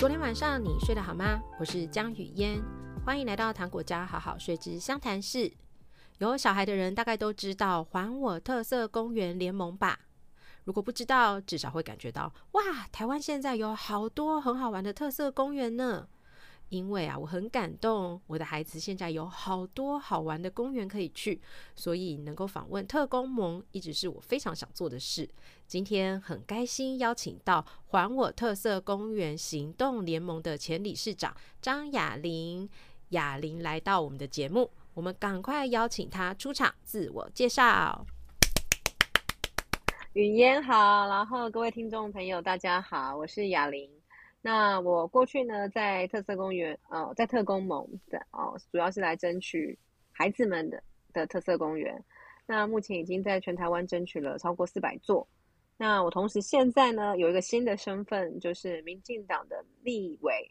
昨天晚上你睡得好吗？我是江雨嫣，欢迎来到糖果家好好睡之湘潭市。有小孩的人大概都知道“还我特色公园联盟”吧？如果不知道，至少会感觉到哇，台湾现在有好多很好玩的特色公园呢。因为啊，我很感动，我的孩子现在有好多好玩的公园可以去，所以能够访问特工盟一直是我非常想做的事。今天很开心邀请到还我特色公园行动联盟的前理事长张雅玲，雅玲来到我们的节目，我们赶快邀请她出场自我介绍。雨嫣好，然后各位听众朋友大家好，我是雅玲。那我过去呢，在特色公园，呃，在特工盟的哦，主要是来争取孩子们的的特色公园。那目前已经在全台湾争取了超过四百座。那我同时现在呢，有一个新的身份，就是民进党的立委。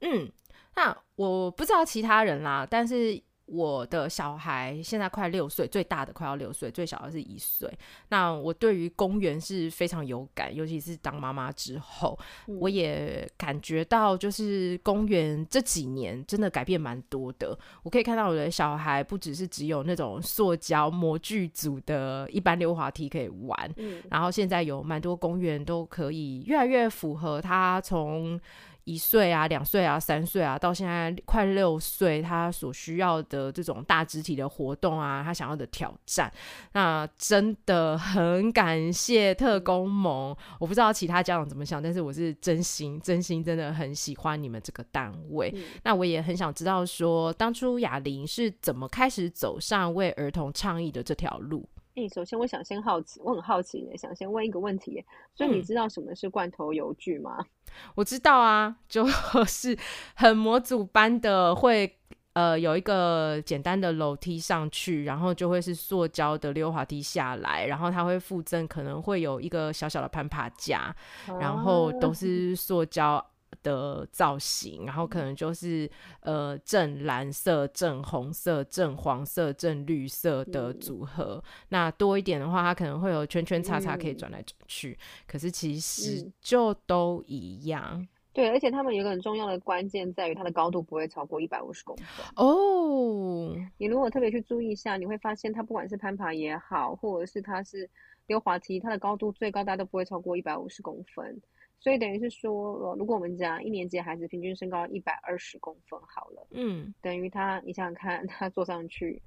嗯，那我不知道其他人啦，但是。我的小孩现在快六岁，最大的快要六岁，最小的是一岁。那我对于公园是非常有感，尤其是当妈妈之后，嗯，我也感觉到，就是公园这几年真的改变蛮多的。我可以看到我的小孩不只是只有那种塑胶模具组的一般溜滑梯可以玩，嗯，然后现在有蛮多公园都可以越来越符合他从。一岁啊，两岁啊，三岁啊，到现在快六岁，他所需要的这种大肢体的活动啊，他想要的挑战，那真的很感谢特工盟。我不知道其他家长怎么想，但是我是真心、真心真的很喜欢你们这个单位。嗯、那我也很想知道说，当初雅玲是怎么开始走上为儿童倡议的这条路？哎、欸，首先我想先好奇，我很好奇，想先问一个问题，所以你知道什么是罐头游具吗？嗯、我知道啊，就是很模组般的会呃有一个简单的楼梯上去，然后就会是塑胶的溜滑梯下来，然后它会附赠可能会有一个小小的攀爬架，然后都是塑胶。的造型，然后可能就是呃正蓝色、正红色、正黄色、正绿色的组合。嗯、那多一点的话，它可能会有圈圈叉叉可以转来转去。嗯、可是其实就都一样。嗯、对，而且他们有一个很重要的关键在于它的高度不会超过一百五十公分。哦，你如果特别去注意一下，你会发现它不管是攀爬也好，或者是它是溜滑梯，它的高度最高大都不会超过一百五十公分。所以等于是说，呃如果我们讲一年级孩子平均身高一百二十公分好了，嗯，等于他，你想想看，他坐上去，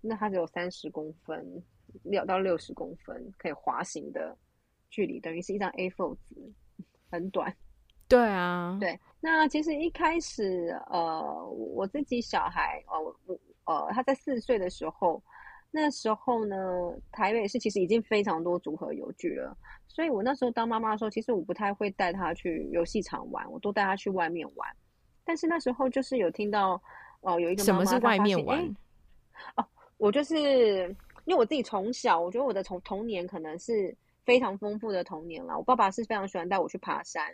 那他只有三十公分，六到六十公分可以滑行的距离，等于是一张 A4 纸，很短。对啊，对。那其实一开始，呃，我自己小孩，呃，我，呃，他在四岁的时候。那时候呢，台北市其实已经非常多组合游具了，所以我那时候当妈妈的时候，其实我不太会带她去游戏场玩，我都带她去外面玩。但是那时候就是有听到，哦、呃，有一个妈妈，什么是外面玩？欸、哦，我就是因为我自己从小，我觉得我的从童年可能是非常丰富的童年了。我爸爸是非常喜欢带我去爬山，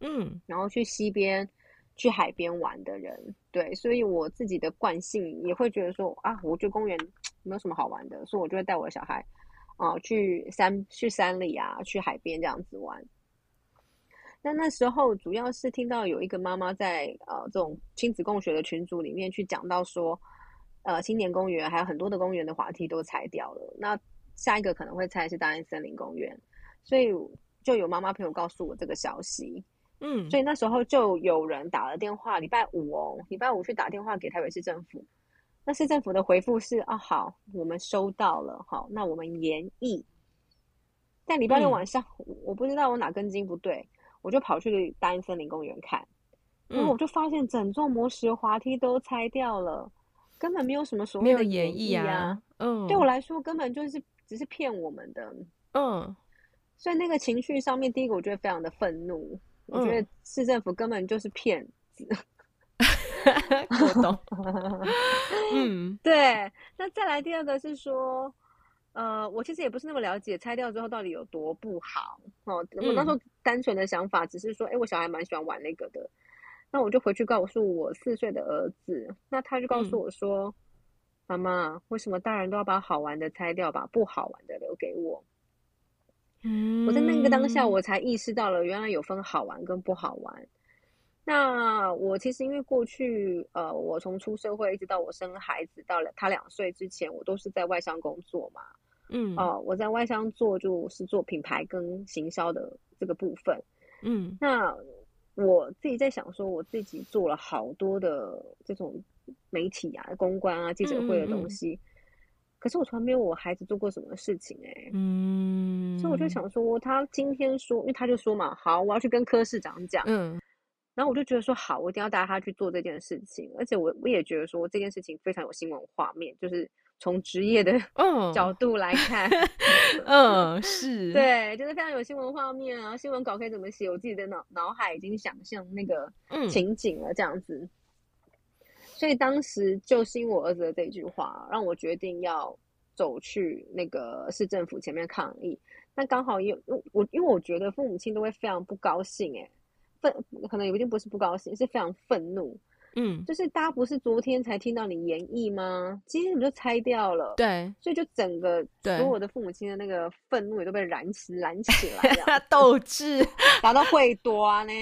嗯，然后去溪边。去海边玩的人，对，所以我自己的惯性也会觉得说啊，我觉得公园没有什么好玩的，所以我就会带我的小孩啊、去山去山里啊，去海边这样子玩。那那时候主要是听到有一个妈妈在呃这种亲子共学的群组里面去讲到说，呃青年公园还有很多的公园的滑梯都拆掉了，那下一个可能会拆是大安森林公园，所以就有妈妈朋友告诉我这个消息。嗯，所以那时候就有人打了电话，礼拜五哦，礼拜五去打电话给台北市政府。那市政府的回复是啊，好，我们收到了，好，那我们研议。但礼拜六晚上，嗯、我不知道我哪根筋不对，我就跑去大英森林公园看，然后我就发现整座磨石滑梯都拆掉了，根本没有什么所谓的演绎啊。嗯，对我来说根本就是只是骗我们的。嗯，所以那个情绪上面，第一个我觉得非常的愤怒。我觉得市政府根本就是骗子，我懂。嗯，对。那再来第二个是说，呃，我其实也不是那么了解拆掉之后到底有多不好哦。我那时候单纯的想法只是说，哎、欸，我小孩蛮喜欢玩那个的。那我就回去告诉我四岁的儿子，那他就告诉我说，妈妈、嗯，为什么大人都要把好玩的拆掉，把不好玩的留给我？嗯，我在那个当下，我才意识到了原来有分好玩跟不好玩。那我其实因为过去，呃，我从出社会一直到我生孩子到了他两岁之前，我都是在外商工作嘛。嗯，哦、呃，我在外商做就是做品牌跟行销的这个部分。嗯，那我自己在想说，我自己做了好多的这种媒体啊、公关啊、记者会的东西，嗯嗯、可是我从来没有我孩子做过什么事情哎、欸。嗯，所以我就想说，他今天说，因为他就说嘛，好，我要去跟柯市长讲。嗯，然后我就觉得说，好，我一定要带他去做这件事情，而且我我也觉得说这件事情非常有新闻画面，就是。从职业的角度来看，嗯，嗯，是对，就是非常有新闻画面啊，新闻稿可以怎么写，我自己的脑脑海已经想象那个情景了，这样子。嗯、所以当时就是因为我儿子的这句话，让我决定要走去那个市政府前面抗议。那刚好也我，因为我觉得父母亲都会非常不高兴，哎，愤，可能有一定不是不高兴，是非常愤怒。嗯，就是大家不是昨天才听到你演绎吗？今天你就拆掉了，对，所以就整个所有的父母亲的那个愤怒也都被燃起燃起来了，斗志达到会多呢，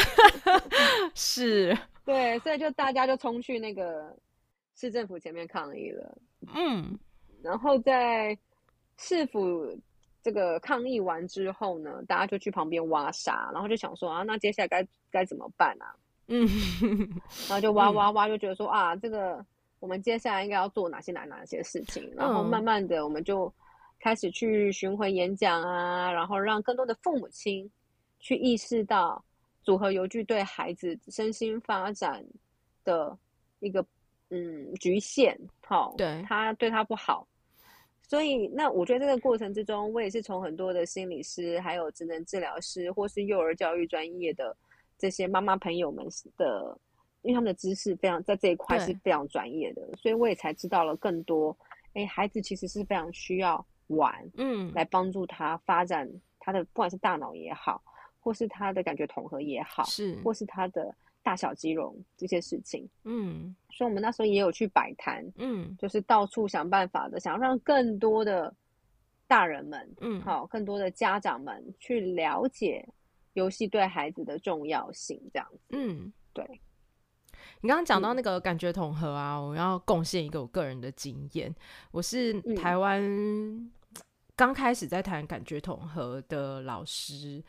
是，对，所以就大家就冲去那个市政府前面抗议了，嗯，然后在市府这个抗议完之后呢，大家就去旁边挖沙，然后就想说啊，那接下来该该怎么办啊？嗯，然后就挖挖挖，就觉得说、嗯、啊，这个我们接下来应该要做哪些哪哪些事情，然后慢慢的我们就开始去巡回演讲啊，然后让更多的父母亲去意识到组合游具对孩子身心发展的一个嗯局限，好，对，他对他不好，所以那我觉得这个过程之中，我也是从很多的心理师，还有职能治疗师，或是幼儿教育专业的。这些妈妈朋友们的，因为他们的知识非常在这一块是非常专业的，所以我也才知道了更多。哎，孩子其实是非常需要玩，嗯，来帮助他发展他的不管是大脑也好，或是他的感觉统合也好，是，或是他的大小肌肉这些事情，嗯，所以我们那时候也有去摆摊，嗯，就是到处想办法的，想要让更多的大人们，嗯，好，更多的家长们去了解。游戏对孩子的重要性，这样子。嗯，对。你刚刚讲到那个感觉统合啊，我要贡献一个我个人的经验。我是台湾刚开始在谈感觉统合的老师，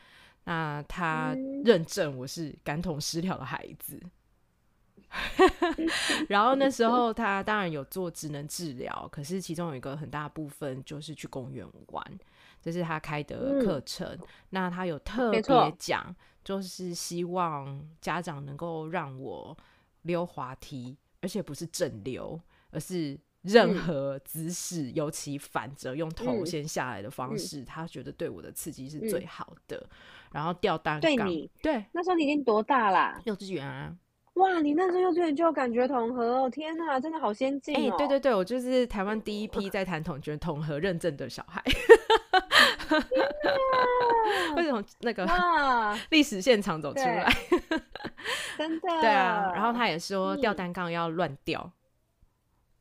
那他认证我是感统失调的孩子。然后那时候他当然有做职能治疗，可是其中有一个很大部分就是去公园玩。这是他开的课程，嗯、那他有特别讲，就是希望家长能够让我溜滑梯，而且不是正溜，而是任何姿势，嗯、尤其反着用头先下来的方式，嗯、他觉得对我的刺激是最好的。嗯、然后吊单杠，对你对，那时候你已经多大啦？幼稚园啊。哇，你那时候幼稚园就有感觉统合哦！天哪，真的好先进哦！哎、欸，对对对，我就是台湾第一批在谈统觉统合认证的小孩。为什么那个 历史现场走出来？真的？对啊，然后他也说吊单杠要乱吊。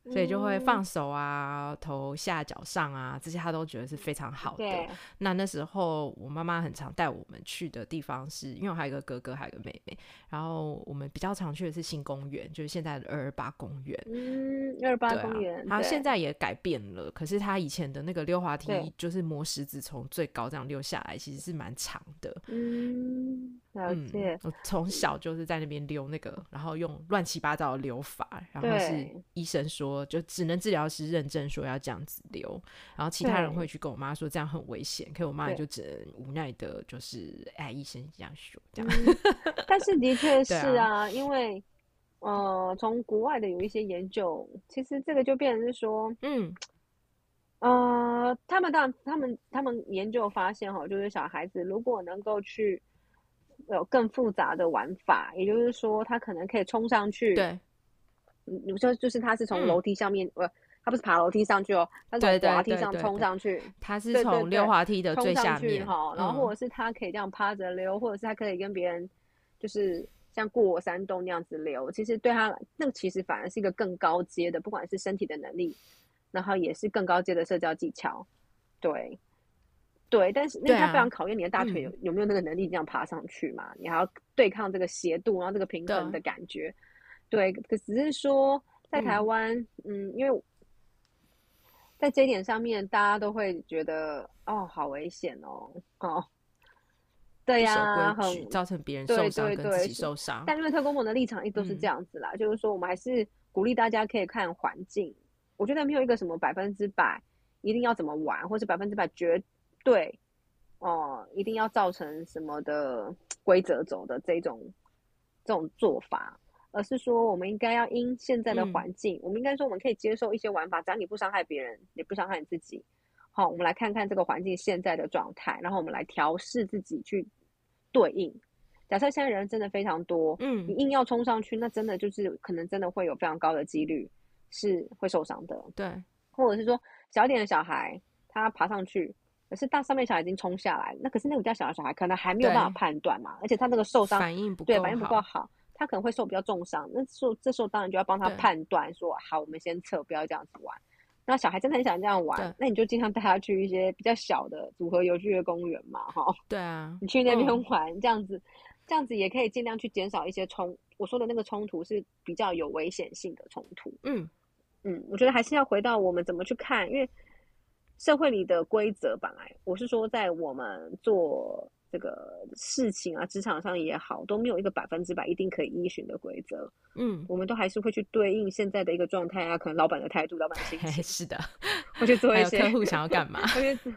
所以就会放手啊，头下脚上啊，这些他都觉得是非常好的。那那时候我妈妈很常带我们去的地方是，因为我还有一个哥哥，还有一个妹妹。然后我们比较常去的是新公园，就是现在的二二八公园。嗯，二二八公园。他现在也改变了，可是他以前的那个溜滑梯，就是磨石子从最高这样溜下来，其实是蛮长的。嗯，了解。嗯、我从小就是在那边溜那个，然后用乱七八糟的溜法，然后是医生说。就只能治疗师认证说要这样子溜，然后其他人会去跟我妈说这样很危险，对可我妈就只能无奈的，就是哎，医生这样说这样。嗯、但是的确是啊，啊因为呃，从国外的有一些研究，其实这个就变成是说，嗯，呃，他们当然他们他们研究发现哈，就是小孩子如果能够去有更复杂的玩法，也就是说，他可能可以冲上去，对。你说就是他是从楼梯上面，呃、嗯，他不是爬楼梯上去哦，他是从滑梯上冲上去。他是从溜滑梯的最下面哈，然后或者是他可以这样趴着溜，嗯、或者是他可以跟别人就是像过山洞那样子流。其实对他那个其实反而是一个更高阶的，不管是身体的能力，然后也是更高阶的社交技巧。对，对，但是那他非常考验你的大腿有、啊、有没有那个能力这样爬上去嘛？嗯、你还要对抗这个斜度，然后这个平衡的感觉。对，对，可只是说在台湾，嗯，嗯，因为在这一点上面，大家都会觉得哦，好危险哦，哦，对呀、啊，很造成别人受伤跟自己受伤。但因为特工们的立场一直都是这样子啦，嗯、就是说我们还是鼓励大家可以看环境。我觉得没有一个什么百分之百一定要怎么玩，或是百分之百绝对哦、呃，一定要造成什么的规则走的这种这种做法，而是说我们应该要因现在的环境，嗯、我们应该说我们可以接受一些玩法，只要你不伤害别人，也不伤害你自己。好，我们来看看这个环境现在的状态，然后我们来调试自己去对应。假设现在人真的非常多，嗯，你硬要冲上去，那真的就是可能真的会有非常高的几率。是会受伤的，对，或者是说小一点的小孩他爬上去，可是大上面小孩已经冲下来，那可是那个比较小的小孩可能还没有办法判断嘛，而且他那个受伤反应不够对，反应不够好，他可能会受比较重伤。那时候这时候当然就要帮他判断说，好，我们先撤，不要这样子玩。那小孩真的很想这样玩，那你就经常带他去一些比较小的组合游具的公园嘛，哈。对啊，你去那边玩，嗯、这样子，这样子也可以尽量去减少一些冲。我说的那个冲突是比较有危险性的冲突，嗯。嗯，我觉得还是要回到我们怎么去看，因为社会里的规则本来，我是说在我们做这个事情啊，职场上也好，都没有一个百分之百一定可以依循的规则。嗯，我们都还是会去对应现在的一个状态啊，可能老板的态度、老板的心情，是的，会去做 一些客户想要干嘛，会去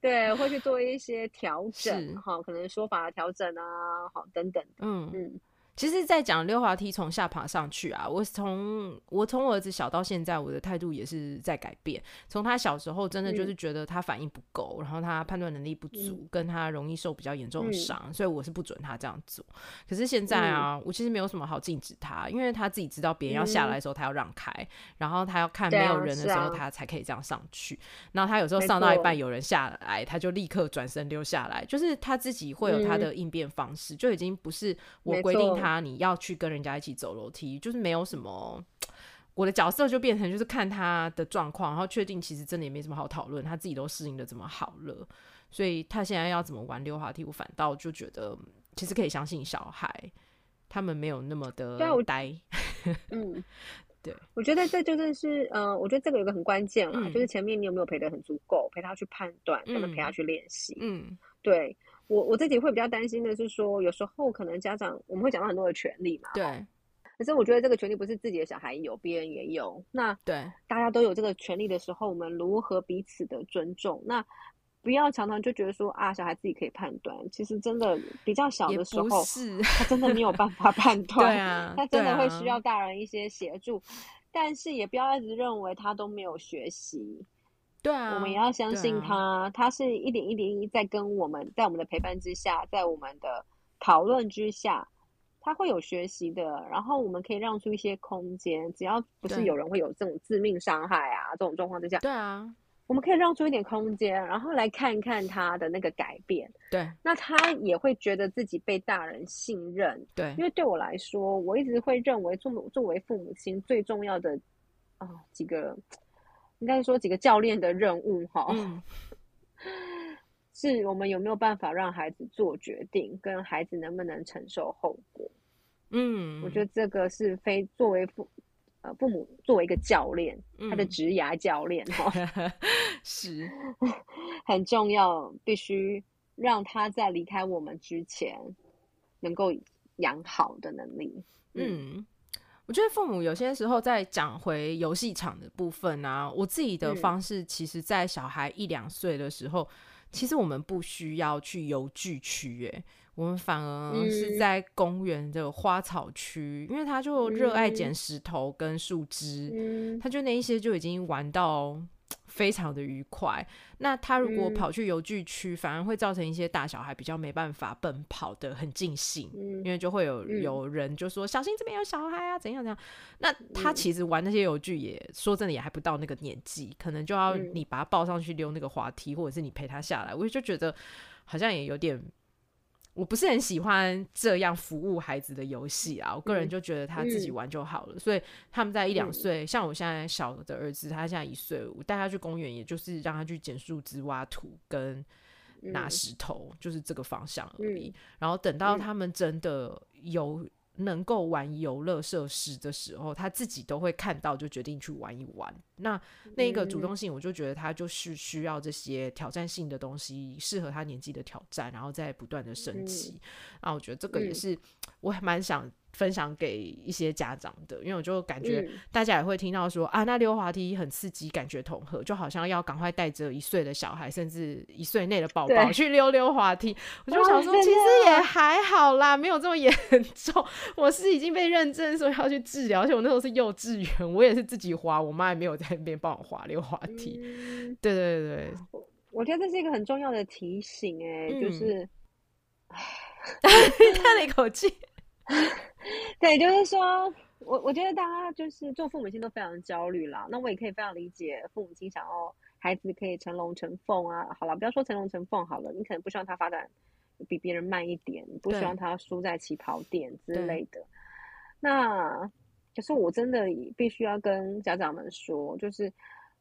对，会去做一些调整，哈，可能说法的调整啊，好等等，嗯嗯。其实，在讲溜滑梯从下爬上去啊，我从我从我儿子小到现在，我的态度也是在改变。从他小时候，真的就是觉得他反应不够，嗯、然后他判断能力不足，嗯、跟他容易受比较严重的伤，嗯、所以我是不准他这样做。可是现在啊，嗯、我其实没有什么好禁止他，因为他自己知道别人要下来的时候，他要让开，嗯、然后他要看没有人的时候，他才可以这样上去。啊、然后他有时候上到一半，有人下来，他就立刻转身溜下来，就是他自己会有他的应变方式，嗯、就已经不是我规定他你要去跟人家一起走楼梯，就是没有什么，我的角色就变成就是看他的状况，然后确定其实真的也没什么好讨论，他自己都适应的这么好了，所以他现在要怎么玩溜滑梯，我反倒就觉得其实可以相信小孩，他们没有那么的呆。嗯，对，我觉得这就是是，呃，我觉得这个有个很关键啦，嗯、就是前面你有没有陪得很足够，陪他去判断，跟陪他去练习，嗯，对。我我自己会比较担心的是说，有时候可能家长我们会讲到很多的权利嘛，对。可是我觉得这个权利不是自己的小孩有，别人也有。那对，大家都有这个权利的时候，我们如何彼此的尊重？那不要常常就觉得说啊，小孩自己可以判断。其实真的比较小的时候，是他真的没有办法 判 断，对啊，他真的会需要大人一些协助。啊、但是也不要一直认为他都没有学习。对啊，我们也要相信他，啊、他是一点一点一在跟我们，在我们的陪伴之下，在我们的讨论之下，他会有学习的。然后我们可以让出一些空间，只要不是有人会有这种致命伤害啊这种状况之下，对啊，我们可以让出一点空间，然后来看看他的那个改变。对，那他也会觉得自己被大人信任。对，因为对我来说，我一直会认为作作为父母亲最重要的啊、哦、几个。应该说几个教练的任务哈，嗯、是我们有没有办法让孩子做决定，跟孩子能不能承受后果？嗯，我觉得这个是非作为父呃父母作为一个教练，嗯、他的职涯教练哈，是。很重要，必须让他在离开我们之前能够养好的能力。嗯。嗯我觉得父母有些时候在讲回游戏场的部分啊，我自己的方式，其实，在小孩一两岁的时候，嗯、其实我们不需要去游具区，哎，我们反而是在公园的花草区，嗯、因为他就热爱捡石头跟树枝，嗯、他就那一些就已经玩到。非常的愉快。那他如果跑去游具区，嗯、反而会造成一些大小孩比较没办法奔跑的很尽兴，嗯、因为就会有有人就说、嗯、小心这边有小孩啊，怎样怎样。那他其实玩那些游具也说真的也还不到那个年纪，可能就要你把他抱上去溜那个滑梯，或者是你陪他下来。我就觉得好像也有点。我不是很喜欢这样服务孩子的游戏啊，我个人就觉得他自己玩就好了。嗯、所以他们在一两岁，嗯、像我现在小的儿子，他现在一岁，我带他去公园，也就是让他去捡树枝、挖土跟拿石头，嗯、就是这个方向而已。嗯、然后等到他们真的有能够玩游乐设施的时候，他自己都会看到，就决定去玩一玩。那那个主动性，我就觉得他就是需要这些挑战性的东西，适合他年纪的挑战，然后再不断的升级。那、嗯、我觉得这个也是我还蛮想。分享给一些家长的，因为我就感觉大家也会听到说、嗯、啊，那溜滑梯很刺激，感觉统合，就好像要赶快带着一岁的小孩，甚至一岁内的宝宝去溜溜滑梯。我就想说，其实也还好啦，没有这么严重。我是已经被认证说要去治疗，而且我那时候是幼稚园，我也是自己滑，我妈也没有在那边帮我滑溜滑梯。嗯、对对对，我我觉得这是一个很重要的提醒、欸，哎、嗯，就是，叹了一口气。对，就是说，我我觉得大家就是做父母亲都非常焦虑啦。那我也可以非常理解父母亲想要孩子可以成龙成凤啊。好了，不要说成龙成凤好了，你可能不希望他发展比别人慢一点，不希望他输在起跑点之类的。那可是我真的必须要跟家长们说，就是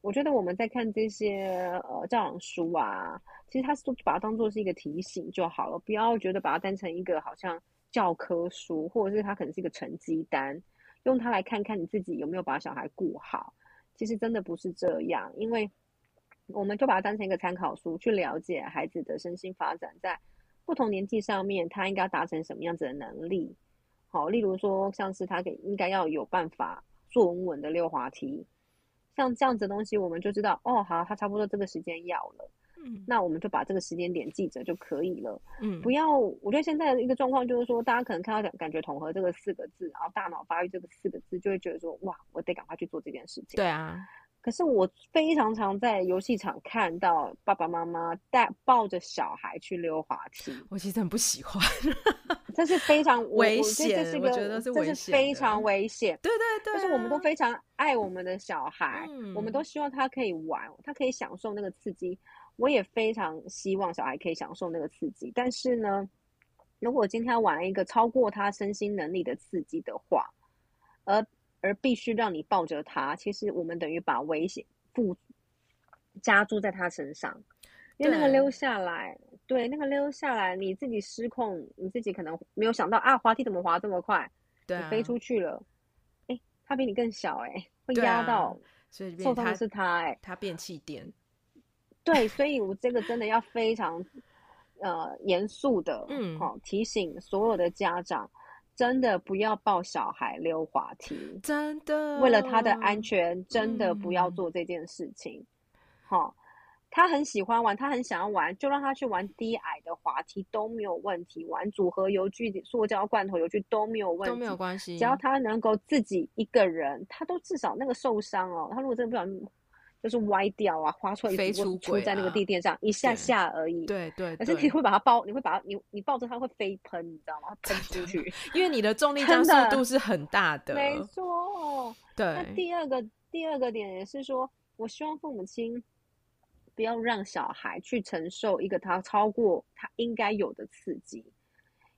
我觉得我们在看这些呃教养书啊，其实他是把它当做是一个提醒就好了，不要觉得把它当成一个好像。教科书，或者是它可能是一个成绩单，用它来看看你自己有没有把小孩顾好。其实真的不是这样，因为我们就把它当成一个参考书，去了解孩子的身心发展，在不同年纪上面，他应该达成什么样子的能力。好，例如说，像是他给应该要有办法坐稳稳的溜滑梯，像这样子的东西，我们就知道，哦，好，他差不多这个时间要了。嗯，那我们就把这个时间点记着就可以了。嗯，不要，我觉得现在的一个状况就是说，大家可能看到感觉统合这个四个字，然后大脑发育这个四个字，就会觉得说，哇，我得赶快去做这件事情。对啊。可是我非常常在游戏场看到爸爸妈妈带抱着小孩去溜滑梯，我其实很不喜欢，这是非常危险。这是个，这是非常危险。对对对，就是我们都非常爱我们的小孩，我们都希望他可以玩，他可以享受那个刺激。我也非常希望小孩可以享受那个刺激，但是呢，如果今天玩一个超过他身心能力的刺激的话，而而必须让你抱着他，其实我们等于把危险附加注在他身上，因为那个溜下来，对，那个溜下来，你自己失控，你自己可能没有想到啊，滑梯怎么滑这么快，对啊，你飞出去了，哎，他比你更小，哎，会压到，啊，所以受伤的是他，哎，他变气垫。对，所以我这个真的要非常呃严肃的，嗯，好提醒所有的家长，真的不要抱小孩溜滑梯，真的，为了他的安全，真的不要做这件事情。好、嗯，他很喜欢玩，他很想要玩，就让他去玩低矮的滑梯都没有问题，玩组合游具、塑胶罐头游具都没有问题，都没有关系，只要他能够自己一个人，他都至少那个受伤哦，他如果真的不小心。就是歪掉啊，滑出来飞出去在那个地垫上一下下而已。对对，可是你会把它抱，你会把它，你你抱着它会飞喷，你知道吗？喷出 去，因为你的重力 加速度是很大的。没错。对。那第二个第二个点也是说，我希望父母亲不要让小孩去承受一个他超过他应该有的刺激。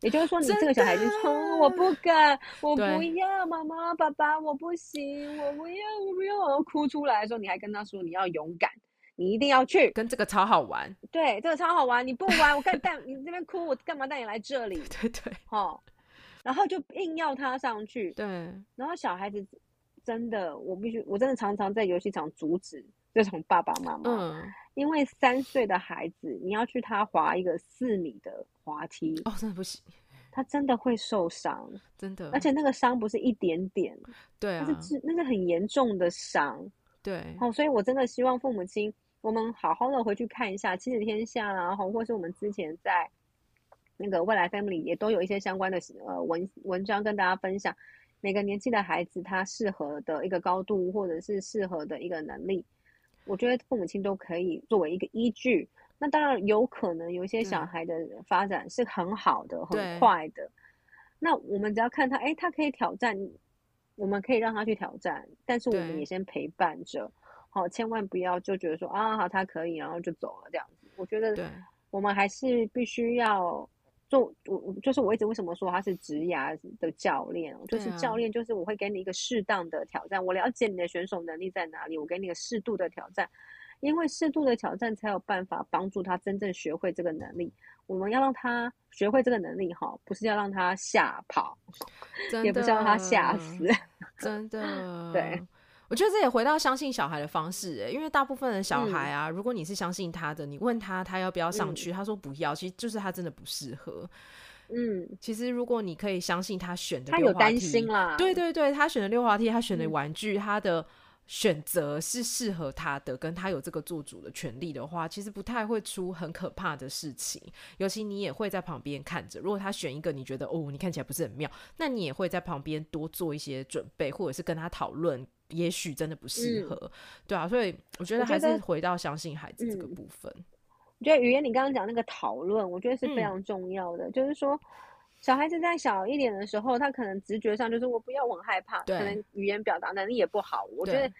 也就是说，你这个小孩子说：“我不敢，我不要，妈妈、爸爸，我不行，我不要，我不要。”然后哭出来的时候，你还跟他说：“你要勇敢，你一定要去。”跟这个超好玩。对，这个超好玩。你不玩，我干带你这边哭，我干嘛带你来这里？对对。哦，然后就硬要他上去。对。然后小孩子真的，我必须，我真的常常在游戏场阻止这种爸爸妈妈。嗯。因为三岁的孩子，你要去他滑一个四米的滑梯哦，真的不行，他真的会受伤，真的，而且那个伤不是一点点，对啊，那是那是很严重的伤，对，好，所以我真的希望父母亲，我们好好的回去看一下《亲子天下》啊，然后或是我们之前在那个未来 Family 也都有一些相关的呃文文章跟大家分享，每个年纪的孩子他适合的一个高度，或者是适合的一个能力。我觉得父母亲都可以作为一个依据。那当然有可能有一些小孩的发展是很好的、很快的。那我们只要看他，哎，他可以挑战，我们可以让他去挑战，但是我们也先陪伴着，好，千万不要就觉得说啊，好，他可以，然后就走了这样子。我觉得，我们还是必须要。做我就是我一直为什么说他是职涯的教练，就是教练，就是我会给你一个适当的挑战，我了解你的选手能力在哪里，我给你个适度的挑战，因为适度的挑战才有办法帮助他真正学会这个能力。我们要让他学会这个能力，哈，不是要让他吓跑，也不是要让他吓死，真的。对，我觉得这也回到相信小孩的方式，欸，因为大部分的小孩啊，嗯，如果你是相信他的，你问他他要不要上去，嗯，他说不要，其实就是他真的不适合。嗯，其实如果你可以相信他选的，他有担心啦，对对对，他选的溜滑梯，他选的玩具，嗯，他的。选择是适合他的，跟他有这个做主的权利的话，其实不太会出很可怕的事情。尤其你也会在旁边看着。如果他选一个你觉得哦，你看起来不是很妙，那你也会在旁边多做一些准备，或者是跟他讨论，也许真的不适合，嗯，对啊。所以我觉得还是回到相信孩子这个部分。我觉得，语言你刚刚讲那个讨论，我觉得是非常重要的，嗯，就是说。小孩子在小一点的时候，他可能直觉上就是我不要，我很害怕，可能语言表达能力也不好。我觉得，就是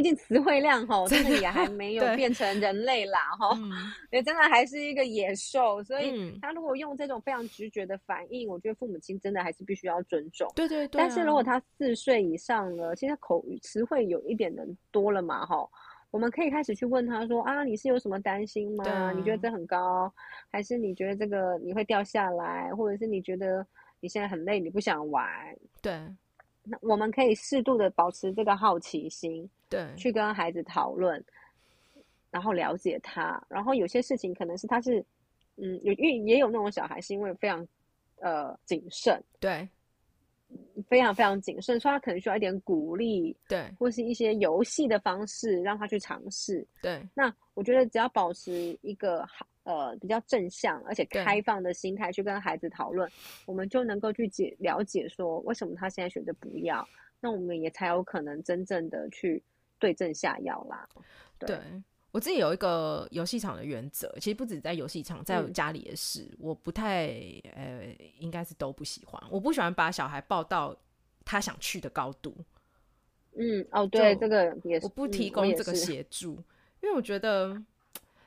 毕竟词汇量哈，真的也还没有变成人类啦哈，也真的还是一个野兽。所以他如果用这种非常直觉的反应，我觉得父母亲真的还是必须要尊重。对对对。但是如果他四岁以上了，现在口语词汇有一点的多了嘛哈。我们可以开始去问他说啊，你是有什么担心吗？啊、你觉得这很高，还是你觉得这个你会掉下来，或者是你觉得你现在很累，你不想玩？对，那我们可以适度的保持这个好奇心，对，去跟孩子讨论，然后了解他。然后有些事情可能是他是，嗯，有因为也有那种小孩是因为非常呃谨慎，对。非常非常谨慎，所以他可能需要一点鼓励，对，或是一些游戏的方式让他去尝试，对。那我觉得只要保持一个好呃比较正向而且开放的心态去跟孩子讨论，我们就能够去解了解说为什么他现在选择不要，那我们也才有可能真正的去对症下药啦，对。对我自己有一个游戏场的原则，其实不止在游戏场，在家里也是。嗯、我不太呃，应该是都不喜欢。我不喜欢把小孩抱到他想去的高度。嗯，哦，对，这个也是。我不提供这个 协助，嗯、因为我觉得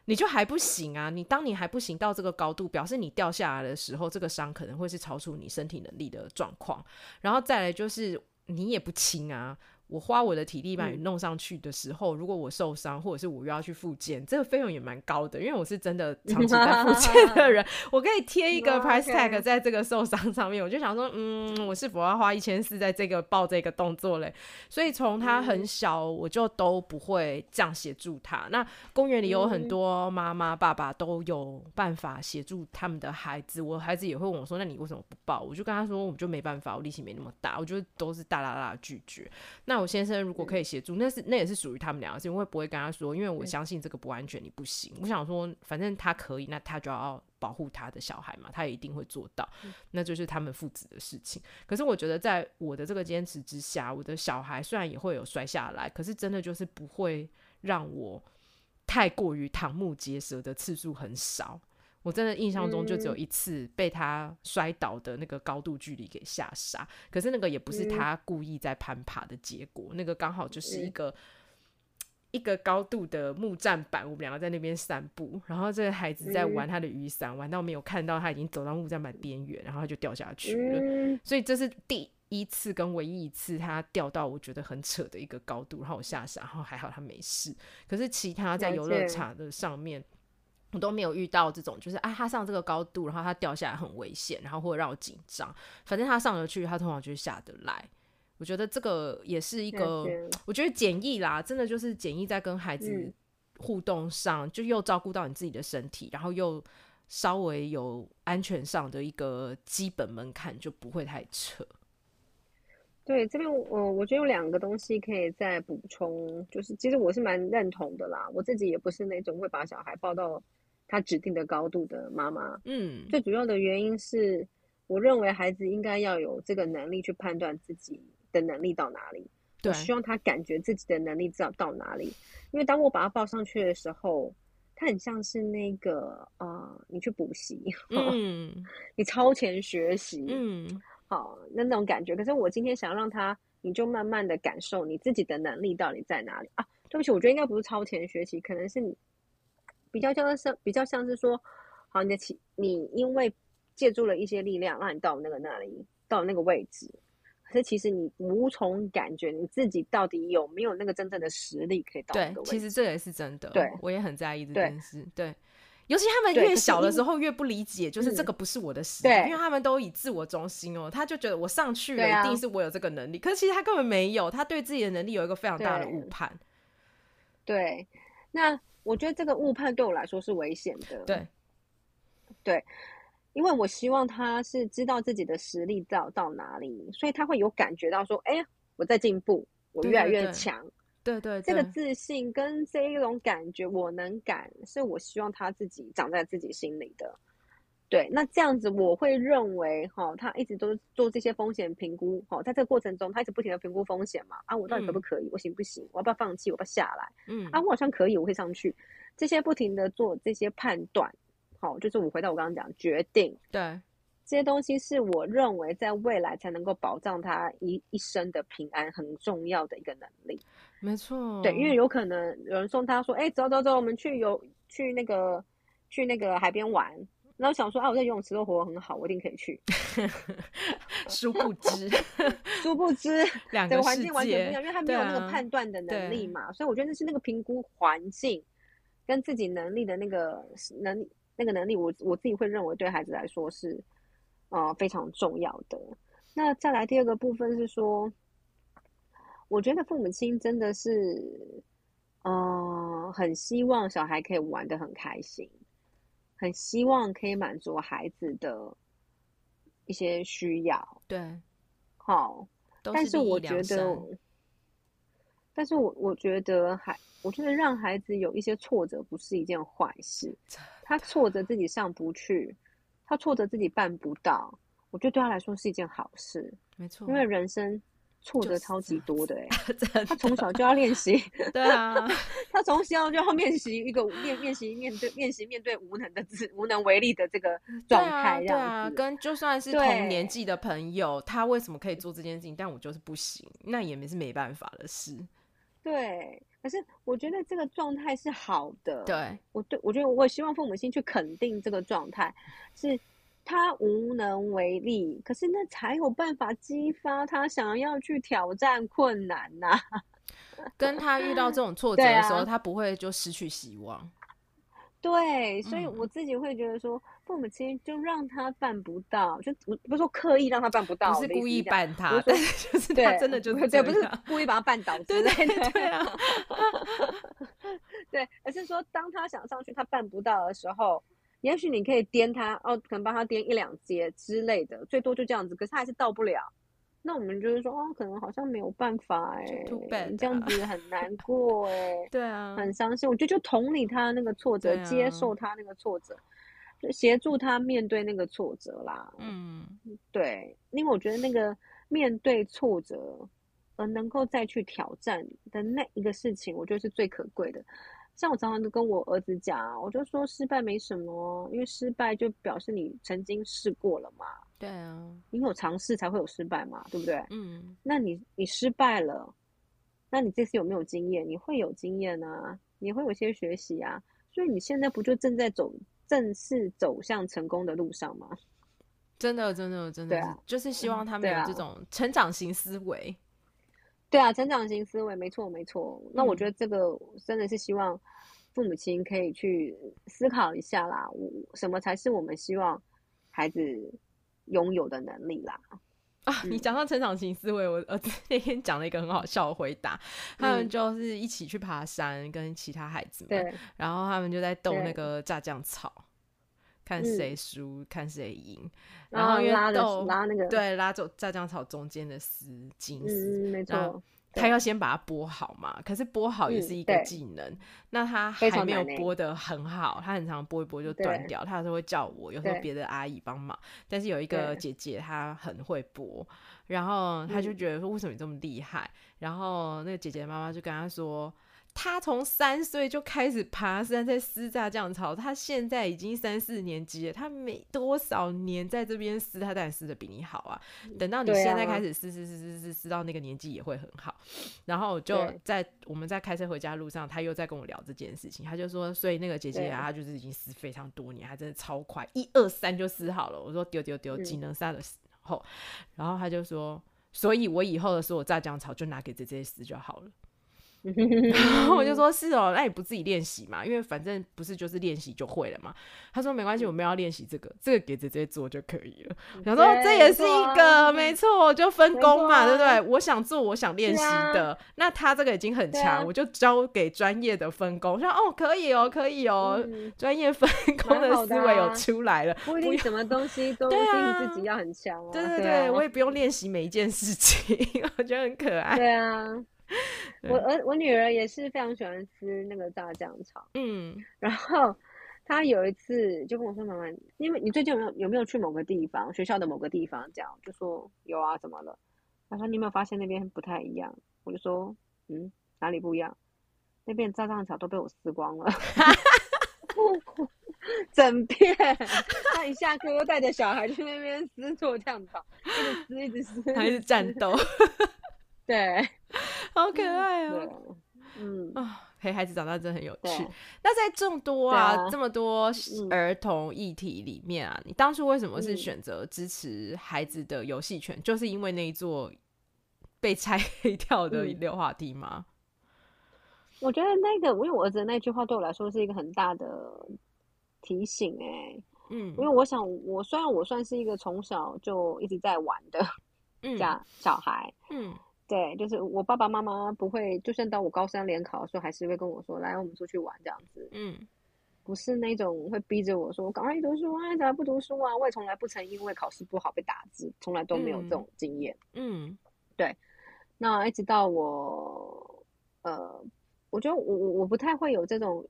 你就还不行啊。你当你还不行到这个高度，表示你掉下来的时候，这个伤可能会是超出你身体能力的状况。然后再来就是你也不轻啊。我花我的体力把你弄上去的时候，嗯、如果我受伤，或者是我又要去复健，这个费用也蛮高的。因为我是真的 长期在复健的人，我可以贴一个 price tag 在这个受伤上面。我就想说，嗯，我是否要花一千四在这个报这个动作嘞？所以从他很小，我就都不会这样协助他。那公园里有很多妈妈爸爸都有办法协助他们的孩子。我孩子也会问我说：“那你为什么不报？”我就跟他说：“我就没办法，我力气没那么大。”我觉得都是大啦啦拒绝。那我先生如果可以协助，那是那也是属于他们两个，事情我会不会跟他说，因为我相信这个不安全，你不行。我想说，反正他可以，那他就要保护他的小孩嘛，他也一定会做到，那就是他们父子的事情。可是我觉得，在我的这个坚持之下，我的小孩虽然也会有摔下来，可是真的就是不会让我太过于瞠目结舌的次数很少。我真的印象中就只有一次被他摔倒的那个高度距离给吓傻，可是那个也不是他故意在攀爬的结果，那个刚好就是一个一个高度的木栈板，我们两个在那边散步，然后这个孩子在玩他的雨伞，玩到没有看到他已经走到木栈板边缘，然后他就掉下去了。所以这是第一次跟唯一一次他掉到我觉得很扯的一个高度，然后我吓傻，然后还好他没事。可是其他在游乐场的上面。我都没有遇到这种，就是啊，他上这个高度，然后他掉下来很危险，然后或者让我紧张。反正他上得去，他通常就是下得来。我觉得这个也是一个，我觉得简易啦，真的就是简易在跟孩子互动上，嗯、就又照顾到你自己的身体，然后又稍微有安全上的一个基本门槛，就不会太扯。对，这边我我觉得有两个东西可以再补充，就是其实我是蛮认同的啦，我自己也不是那种会把小孩抱到。他指定的高度的妈妈，嗯，最主要的原因是，我认为孩子应该要有这个能力去判断自己的能力到哪里。对，我希望他感觉自己的能力知道到哪里。因为当我把他抱上去的时候，他很像是那个啊、呃，你去补习，嗯，你超前学习，嗯，好，那那种感觉。可是我今天想要让他，你就慢慢的感受你自己的能力到底在哪里啊？对不起，我觉得应该不是超前学习，可能是你。比较像是比较像是说，好，你的起你因为借助了一些力量，让你到那个那里，到那个位置，可是其实你无从感觉你自己到底有没有那个真正的实力可以到那个位置。对，其实这也是真的。对，我也很在意这件事。对。对尤其他们越小的时候越不理解，就是这个不是我的实力，嗯、因为他们都以自我中心哦，他就觉得我上去了一定是我有这个能力，啊、可是其实他根本没有，他对自己的能力有一个非常大的误判。对，那我觉得这个误判对我来说是危险的。对，对，因为我希望他是知道自己的实力到到哪里，所以他会有感觉到说，哎、欸，我在进步，我越来越强。對對對对，对对，这个自信跟这一种感觉，我能感，是我希望他自己长在自己心里的。对，那这样子我会认为，哈、哦，他一直都做这些风险评估，哈、哦，在这个过程中，他一直不停的评估风险嘛，啊，我到底可不可以？嗯、我行不行？我要不要放弃？我要不要下来？嗯，啊，我好像可以，我会上去。这些不停的做这些判断，好、哦，就是我回到我刚刚讲决定，对。这些东西是我认为在未来才能够保障他一一生的平安很重要的一个能力。没错，对，因为有可能有人送他说：“哎，走走走，我们去游去那个去那个海边玩。”然后想说：“啊，我在游泳池都活得很好，我一定可以去。”殊不知，殊不知，两个环境完全不一样，因为他没有那个判断的能力嘛。所以我觉得那是那个评估环境跟自己能力的那个能那个能力，我我自己会认为对孩子来说是。啊、呃，非常重要的。那再来第二个部分是说，我觉得父母亲真的是，嗯、呃，很希望小孩可以玩的很开心，很希望可以满足孩子的一些需要。对，好，但是我觉得，但是我我觉得还，我觉得让孩子有一些挫折不是一件坏事。他挫折自己上不去。他挫折自己办不到，我觉得对他来说是一件好事。没错，因为人生挫折超级多的哎、欸，他从小就要练习。对啊，他从小就要练习一个练练习面对练习面对无能的自无能为力的这个状态。对啊，跟就算是同年纪的朋友，他为什么可以做这件事情，但我就是不行，那也没是没办法的事。对。可是我觉得这个状态是好的，对，我对我觉得我希望父母亲去肯定这个状态，是他无能为力，可是那才有办法激发他想要去挑战困难呐、啊。跟他遇到这种挫折的时候，啊、他不会就失去希望。对，所以我自己会觉得说，嗯、父母亲就让他办不到，就不不是说刻意让他办不到，不是故意办他，但 是就是他真的就是对，不是故意把他绊倒 之类的，对啊，对，而是说当他想上去他办不到的时候，也许你可以颠他，哦，可能帮他颠一两阶之类的，最多就这样子，可是他还是到不了。那我们就是说，哦，可能好像没有办法哎、欸，你这样子很难过哎、欸，对啊，很伤心。我觉得就同理他那个挫折，啊、接受他那个挫折，就协助他面对那个挫折啦。嗯，对，因为我觉得那个面对挫折而能够再去挑战的那一个事情，我觉得是最可贵的。像我常常都跟我儿子讲，我就说失败没什么，因为失败就表示你曾经试过了嘛。对啊，你有尝试才会有失败嘛，对不对？嗯，那你你失败了，那你这次有没有经验？你会有经验啊，你会有一些学习啊，所以你现在不就正在走正式走向成功的路上吗？真的，真的，真的，啊、就是希望他们有这种成长型思维。对啊，成长型思维，没错没错。那我觉得这个真的是希望父母亲可以去思考一下啦。我什么才是我们希望孩子拥有的能力啦？啊，嗯、你讲到成长型思维，我儿子 那天讲了一个很好笑的回答。他们就是一起去爬山，跟其他孩子们，对然后他们就在斗那个炸酱草。看谁输，嗯、看谁赢，然后拉着拉那个对，拉走炸酱草中间的丝金丝，嗯，没错。他要先把它剥好嘛，可是剥好也是一个技能。嗯、那他还没有剥得很好，他很常剥一剥就断掉。对他有时候会叫我，有时候别的阿姨帮忙。但是有一个姐姐她很会剥，然后他就觉得说，为什么你这么厉害？嗯、然后那个姐姐妈妈就跟他说。他从三岁就开始爬山，在撕炸酱草。他现在已经三四年级了，他没多少年在这边撕，他当然撕的比你好啊。等到你现在开始撕撕撕撕撕，撕到那个年纪也会很好。然后就在我们在开车回家路上，他又在跟我聊这件事情。他就说，所以那个姐姐啊，她就是已经撕非常多年，她真的超快，一二三就撕好了。我说丢丢丢，技能杀的时候，然后他就说。所以我以后的所有炸酱草就拿给姐姐撕就好了。然后我就说：“是哦，那你不自己练习嘛？因为反正不是就是练习就会了嘛。”他说：“没关系，我们要练习这个，这个给姐姐做就可以了。”然后说：“这也是一个，没错，就分工嘛，对不对？我想做，我想练习的，那他这个已经很强，我就交给专业的分工。说哦，可以哦，可以哦，专业分工的思维有出来了，不一定什么东西都一定自己要很强哦。对对对，我也不用练习每一件事情，我觉得很可爱。对啊。” 我儿我女儿也是非常喜欢吃那个炸酱草，嗯，然后她有一次就跟我说：“妈妈，因为你最近有没有有没有去某个地方，学校的某个地方？”这样就说有啊，怎么了？她说：“你有没有发现那边不太一样？”我就说：“嗯，哪里不一样？那边炸酱草都被我撕光了，整片。他一下课又带着小孩去那边撕做酱草，一直撕一直撕，还是战斗。”对，好可爱哦。嗯啊，陪孩子长大真的很有趣。那在众多啊这么多儿童议题里面啊，你当初为什么是选择支持孩子的游戏权？就是因为那一座被拆 黑掉的溜滑梯吗？我觉得那个，因为我儿子的那句话对我来说是一个很大的提醒。哎，嗯，因为我想，我虽然我算是一个从小就一直在玩的 家小孩，嗯。对，就是我爸爸妈妈不会，就算到我高三联考的时候，还是会跟我说：“来，我们出去玩这样子。”嗯，不是那种会逼着我说：“赶快去读书啊，怎么不读书啊？”我也从来不曾因为考试不好被打字，从来都没有这种经验。嗯，对。那一直到我，呃，我觉得我我我不太会有这种，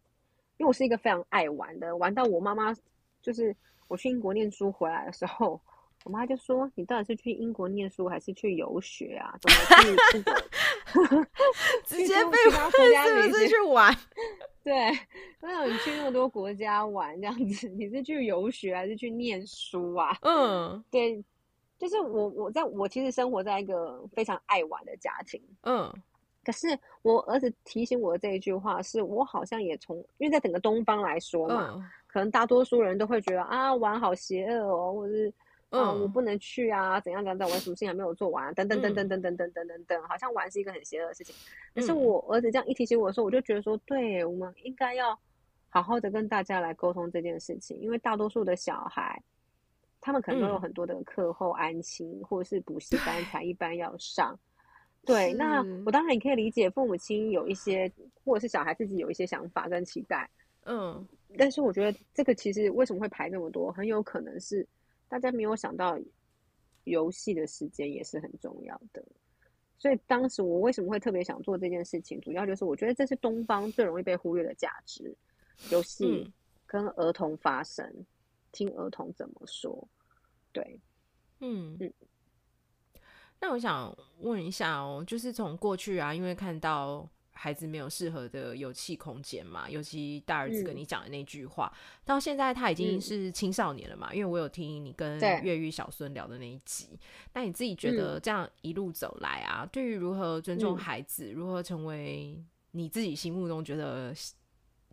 因为我是一个非常爱玩的，玩到我妈妈就是我去英国念书回来的时候。我妈就说：“你到底是去英国念书还是去游学啊？怎么去 出国？直接被问是不是去玩？对，没有你去那么多国家玩这样子，你是去游学还是去念书啊？嗯，对，就是我我在我其实生活在一个非常爱玩的家庭，嗯，可是我儿子提醒我的这一句话，是我好像也从因为在整个东方来说嘛，嗯、可能大多数人都会觉得啊，玩好邪恶哦，或者是。嗯，我不能去啊，怎样怎样我什么事情还没有做完，等等等等等等等等等等，好像玩是一个很邪恶的事情。可是我儿子这样一提醒我的时候，我就觉得说，对，我们应该要好好的跟大家来沟通这件事情，因为大多数的小孩，他们可能都有很多的课后安亲或者是补习班、才 一般要上。对，那我当然也可以理解父母亲有一些，或者是小孩自己有一些想法跟期待。嗯，但是我觉得这个其实为什么会排那么多，很有可能是。大家没有想到，游戏的时间也是很重要的。所以当时我为什么会特别想做这件事情，主要就是我觉得这是东方最容易被忽略的价值。游戏跟儿童发声，嗯、听儿童怎么说。对，嗯嗯。那我想问一下哦，就是从过去啊，因为看到。孩子没有适合的游戏空间嘛？尤其大儿子跟你讲的那句话，嗯、到现在他已经是青少年了嘛？嗯、因为我有听你跟越狱小孙聊的那一集，那你自己觉得这样一路走来啊，嗯、对于如何尊重孩子，嗯、如何成为你自己心目中觉得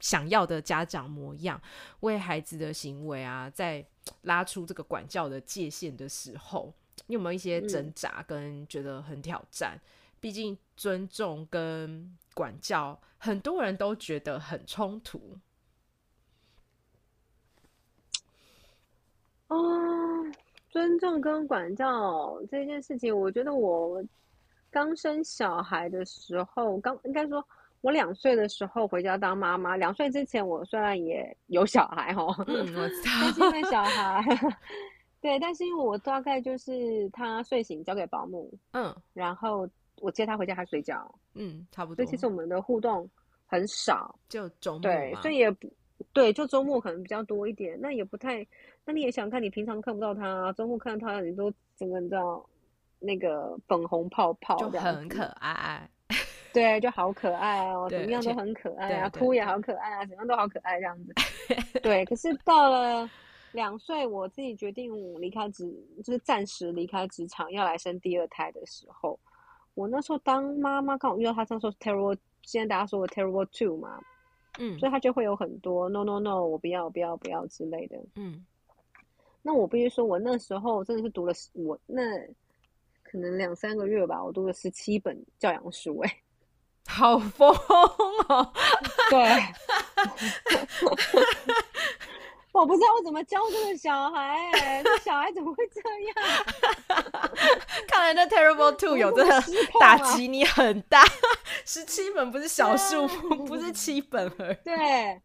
想要的家长模样，为孩子的行为啊，在拉出这个管教的界限的时候，你有没有一些挣扎跟觉得很挑战？毕竟尊重跟管教，很多人都觉得很冲突。啊、哦，尊重跟管教这件事情，我觉得我刚生小孩的时候，刚应该说，我两岁的时候回家当妈妈。两岁之前，我虽然也有小孩哈，嗯，我知道，但是因为小孩，对，但是因为我大概就是他睡醒交给保姆，嗯，然后。我接他回家还睡觉，嗯，差不多。所以其实我们的互动很少，就周末，对，所以也不对，就周末可能比较多一点。那也不太，那你也想看，你平常看不到他，周末看到他，你都整个你知道那个粉红泡泡，就很可爱。对，就好可爱哦，怎么样都很可爱啊，哭也好可爱啊，怎么样都好可爱这样子。对，可是到了两岁，我自己决定离开职，就是暂时离开职场，要来生第二胎的时候。我那时候当妈妈，刚好遇到他这样说 terrible，现在大家说我 terrible two 嘛，嗯，所以他就会有很多 no no no，我不要不要不要之类的，嗯。那我必须说，我那时候真的是读了我那可能两三个月吧，我读了十七本教养书，哎，好疯哦！对，我不知道我怎么教这个小孩，哎，这小孩怎么会这样？看来那 Terrible Two 有真的打击你很大，十七本不是小数目，不是七本而已。对。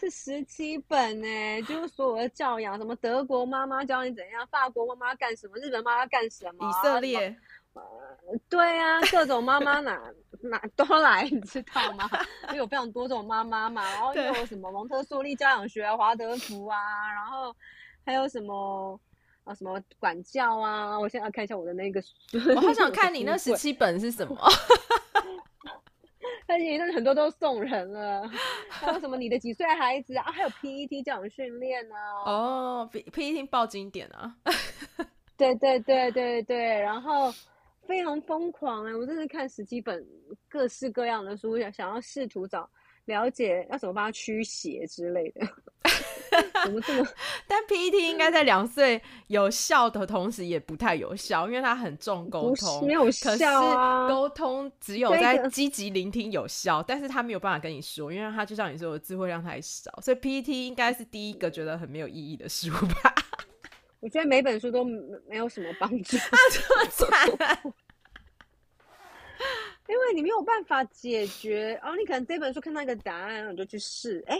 是十七本呢，就是所有的教养，什么德国妈妈教你怎样，法国妈妈干什么，日本妈妈干什么，以色列，呃，对啊，各种妈妈哪哪都 来，你知道吗？因为有非常多种妈妈嘛，然后又有什么蒙特梭利教养学啊，华德福啊，然后还有什么啊什么管教啊，我现在要看一下我的那个，我好想 看你那十七本是什么。但是那很多都送人了，还有什么你的几岁孩子啊？还有 PET 教养训练呢？哦，PET 爆经典啊！对对对对对，然后非常疯狂哎、欸！我真是看十几本各式各样的书，想想要试图找了解要怎么帮他驱邪之类的。怎么这么？但 PET 应该在两岁有效的同时也不太有效，因为它很重沟通，没有效啊。沟通只有在积极聆听有效，但是他没有办法跟你说，因为他就像你说的智慧量太少，所以 PET 应该是第一个觉得很没有意义的书吧。我觉得每本书都没有什么帮助，啊，这么惨。因为你没有办法解决，然后你可能这本书看到一个答案，然后你就去试，哎。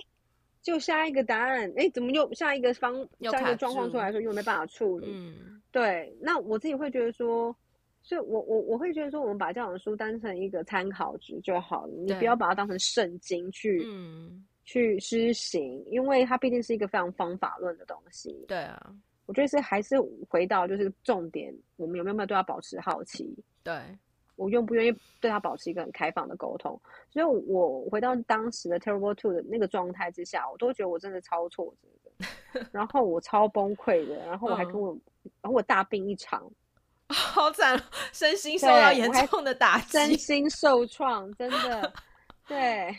就下一个答案，哎，怎么又下一个方下一个状况出来的时候又没办法处理？嗯，对。那我自己会觉得说，所以我我我会觉得说，我们把教养书当成一个参考值就好了，你不要把它当成圣经去嗯去施行，因为它毕竟是一个非常方法论的东西。对啊，我觉得是还是回到就是重点，我们有没有对它保持好奇？对。我愿不愿意对他保持一个很开放的沟通？所以，我回到当时的 Terrible Two 的那个状态之下，我都觉得我真的超挫折的，然后我超崩溃的，然后我还跟我，嗯、然后我大病一场，好惨，身心受到严重的打击，身心受创，真的，对。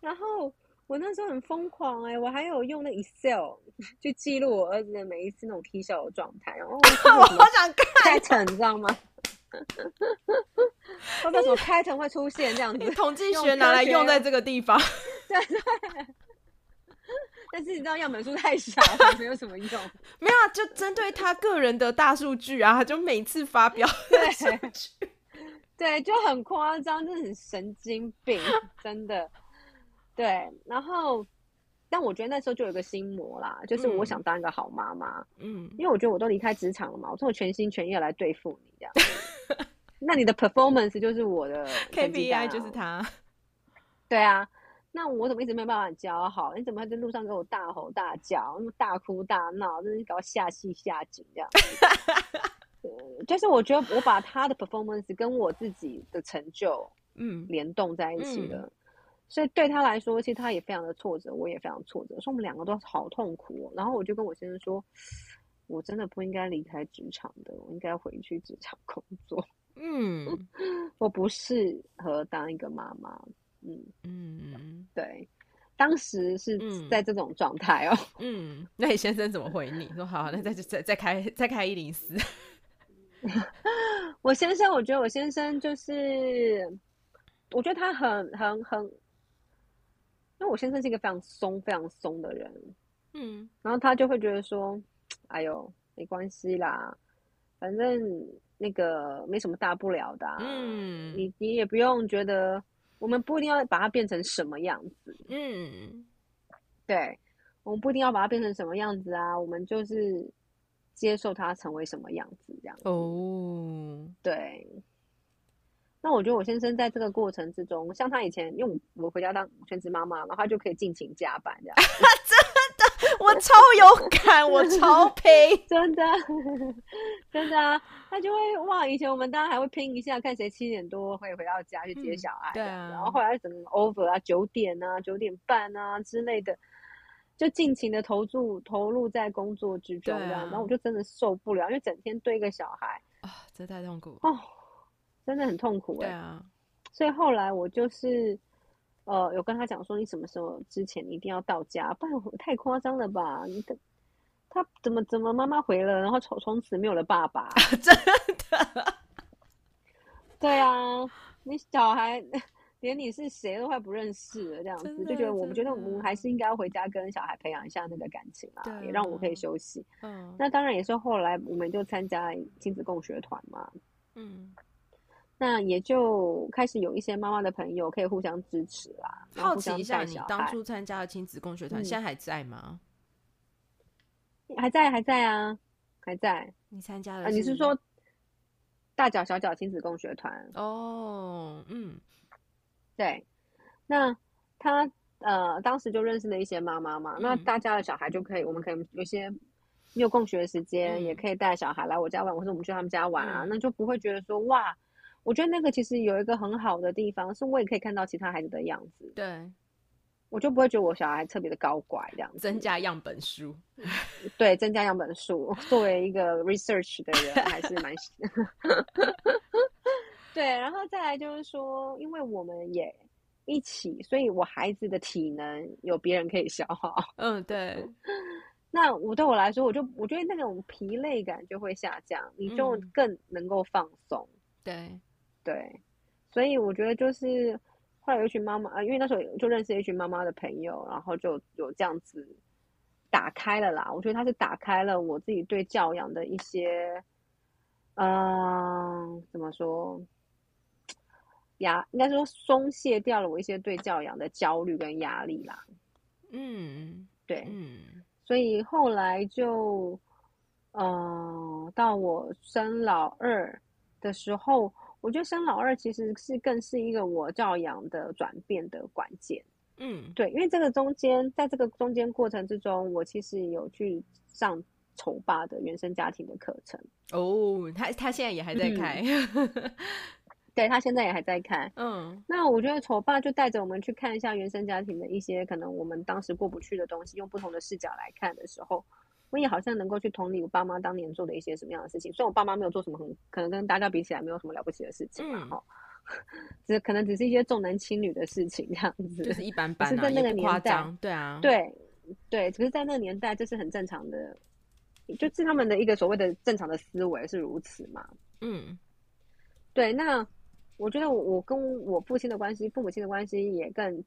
然后我那时候很疯狂哎、欸，我还有用那 Excel 去记录我儿子的每一次那种啼笑的状态，然后我好想看，pattern 你知道吗？会不会什么 pattern 会出现这样子？统计学拿来用在这个地方，对对。但是你知道样本数太少了，没有什么用。没有啊，就针对他个人的大数据啊，他就每次发 表数据，对，就很夸张，真的很神经病，真的。对，然后。但我觉得那时候就有一个心魔啦，就是我想当一个好妈妈，嗯，因为我觉得我都离开职场了嘛，我说我全心全意来对付你这样，那你的 performance 就是我的 KPI 就是他，对啊，那我怎么一直没有办法教好？你怎么还在路上给我大吼大叫，那么大哭大闹，真是搞下戏下井这样，就是我觉得我把他的 performance 跟我自己的成就嗯。联动在一起了。嗯。嗯所以对他来说，其实他也非常的挫折，我也非常挫折，所以我们两个都好痛苦哦。然后我就跟我先生说，我真的不应该离开职场的，我应该回去职场工作。嗯，我不适合当一个妈妈。嗯嗯，对，当时是在这种状态哦。嗯，那你先生怎么回你？说好，那再再再开再开一零四。我先生，我觉得我先生就是，我觉得他很很很。因为我先生是一个非常松、非常松的人，嗯，然后他就会觉得说：“哎呦，没关系啦，反正那个没什么大不了的，嗯，你你也不用觉得，我们不一定要把它变成什么样子，嗯，对，我们不一定要把它变成什么样子啊，我们就是接受它成为什么样子这样子，哦，对。”那我觉得我先生在这个过程之中，像他以前，因为我回家当全职妈妈，然后他就可以尽情加班这样。真的，我超有感，我超拼，真的，真的啊，他就会哇，以前我们当然还会拼一下，看谁七点多会回到家去接小孩，嗯，对啊，然后后来整个 over 啊，九点啊，九点半啊之类的，就尽情的投注投入在工作之中这样，啊，然后我就真的受不了，因为整天对一个小孩啊，这太痛苦哦。真的很痛苦哎、欸，对啊，所以后来我就是，呃，有跟他讲说，你什么时候之前一定要到家，不然太夸张了吧？你的他怎么怎么妈妈回了，然后从从此没有了爸爸，真的，对啊，你小孩连你是谁都快不认识了，这样子就觉得我们觉得我们还是应该要回家跟小孩培养一下那个感情啊，也让我可以休息。嗯，那当然也是后来我们就参加亲子共学团嘛。嗯。那也就开始有一些妈妈的朋友可以互相支持啦。好奇一下，你当初参加的亲子共学团现在还在吗？还在，还在啊，还在。你参加的？啊，你是说大脚小脚亲子共学团？哦，嗯，对。那他呃，当时就认识了一些妈妈嘛。嗯、那大家的小孩就可以，我们可以有些没有共学的时间，嗯、也可以带小孩来我家玩，或者我们去他们家玩啊，嗯、那就不会觉得说哇。我觉得那个其实有一个很好的地方，是我也可以看到其他孩子的样子。对，我就不会觉得我小孩特别的高怪这样子。增加样本数，对，增加样本数。作为一个 research 的人，还是蛮喜。对，然后再来就是说，因为我们也一起，所以我孩子的体能有别人可以消耗。嗯，对。那我对我来说，我就我觉得那种疲累感就会下降，你就更能够放松。嗯、对。对，所以我觉得就是后来有一群妈妈啊，因为那时候就认识一群妈妈的朋友，然后就有这样子打开了啦。我觉得他是打开了我自己对教养的一些，嗯、呃，怎么说？压应该说松懈掉了我一些对教养的焦虑跟压力啦。嗯，对，嗯，所以后来就，嗯、呃，到我生老二的时候。我觉得生老二其实是更是一个我教养的转变的关键。嗯，对，因为这个中间，在这个中间过程之中，我其实有去上丑爸的原生家庭的课程。哦，他 他现在也还在开，嗯、对他现在也还在看。嗯，那我觉得丑爸就带着我们去看一下原生家庭的一些可能我们当时过不去的东西，用不同的视角来看的时候。我也好像能够去同理我爸妈当年做的一些什么样的事情，虽然我爸妈没有做什么很可能跟大家比起来没有什么了不起的事情嘛，哈、嗯，只可能只是一些重男轻女的事情这样子，就是一般般、啊，是在那个年代，对啊，对对，只是在那个年代这是很正常的，就是他们的一个所谓的正常的思维是如此嘛，嗯，对，那我觉得我我跟我父亲的关系，父母亲的关系也更。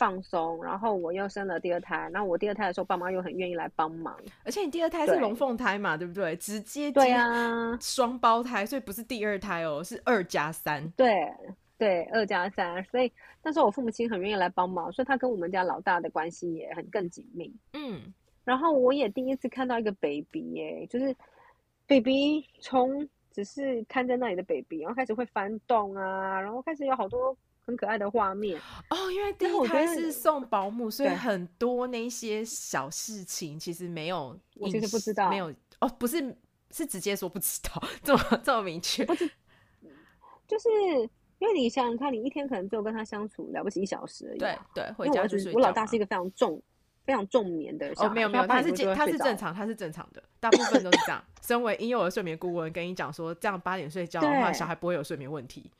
放松，然后我又生了第二胎，然后我第二胎的时候，爸妈又很愿意来帮忙，而且你第二胎是龙凤胎嘛，对，不对？直接对啊，双胞胎，所以不是第二胎哦，是二加三，对对，二加三，所以那时候我父母亲很愿意来帮忙，所以他跟我们家老大的关系也很更紧密，嗯，然后我也第一次看到一个 baby 耶，就是 baby 从只是看在那里的 baby，然后开始会翻动啊，然后开始有好多。很可爱的画面哦，因为第一胎是送保姆，所以很多那些小事情其实没有，我其实不知道，没有哦，不是是直接说不知道，这么这么明确，不是，就是因为你想想看，你一天可能就跟他相处了不起一小时而已，对对，回家就睡。我老大是一个非常重、非常重眠的小孩，哦，没有没有，他是他是正常，他是正常的，大部分都是这样。身为婴幼儿睡眠顾问，跟你讲说，这样八点睡觉的话，小孩不会有睡眠问题。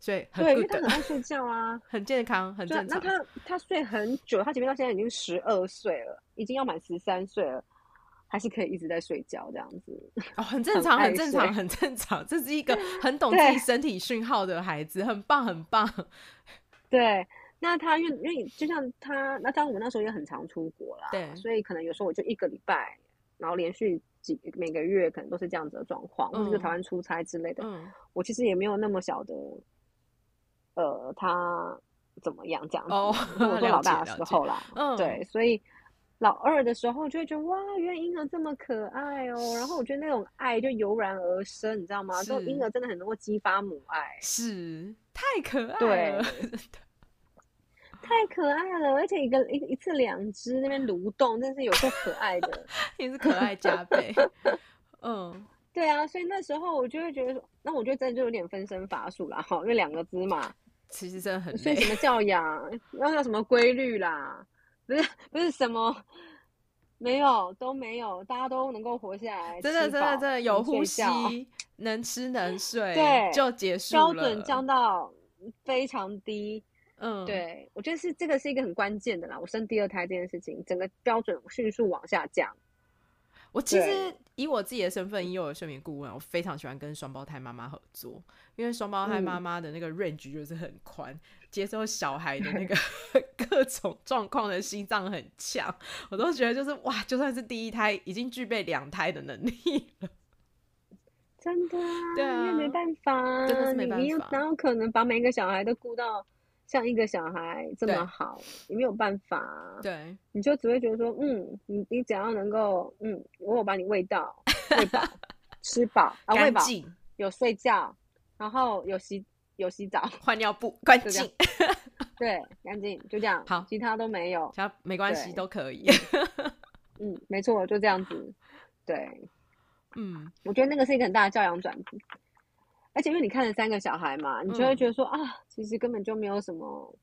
所以很对，因为他很爱睡觉啊，很健康，很正常。那他他睡很久，他前面到现在已经十二岁了，已经要满十三岁了，还是可以一直在睡觉这样子。哦，很正常，很正常，很正常。这是一个 很懂自己身体讯号的孩子，很棒，很棒。对，那他因为因为就像他，那当我们那时候也很常出国啦，对，所以可能有时候我就一个礼拜，然后连续几每个月可能都是这样子的状况，或者是台湾出差之类的。嗯，我其实也没有那么小的。呃，他怎么样这样子？哦，我做老大的时候啦，嗯，对，所以老二的时候就会觉得哇，原来婴儿这么可爱哦。然后我觉得那种爱就油然而生，你知道吗？这种婴儿真的很能够激发母爱，是太可爱了，对，太可爱了。而且一个一一次两只那边蠕动，真是有够可爱的，也是可爱加倍。嗯。对啊，所以那时候我就会觉得说，那我觉得真的就有点分身乏术了，哈，因为两个只嘛，其实真的很累。所以什么教养，要要什么规律啦，不是不是什么，没有都没有，大家都能够活下来，真的真的真的有呼吸，能吃 能睡，对，就结束了，标准降到非常低，嗯，对，我觉得是这个是一个很关键的啦。我生第二胎这件事情，整个标准迅速往下降。我其实以我自己的身份，以我的睡眠顾问，我非常喜欢跟双胞胎妈妈合作，因为双胞胎妈妈的那个 range 就是很宽，嗯、接受小孩的那个 各种状况的心脏很强，我都觉得就是哇，就算是第一胎，已经具备两胎的能力了。真的啊，对啊，因为没办法，真的是没办法，你哪有可能把每一个小孩都顾到像一个小孩这么好？你没有办法，对，你就只会觉得说，嗯，你你只要能够，嗯，我有把你喂到，喂饱，吃饱啊，喂饱，有睡觉，然后有洗有洗澡，换尿布，干净，对，干净，就这样，好，其他都没有，其他没关系，都可以，嗯，没错，就这样子，对。嗯，我觉得那个是一个很大的教养转变，而且因为你看了三个小孩嘛，你就会觉得说、嗯、啊，其实根本就没有什么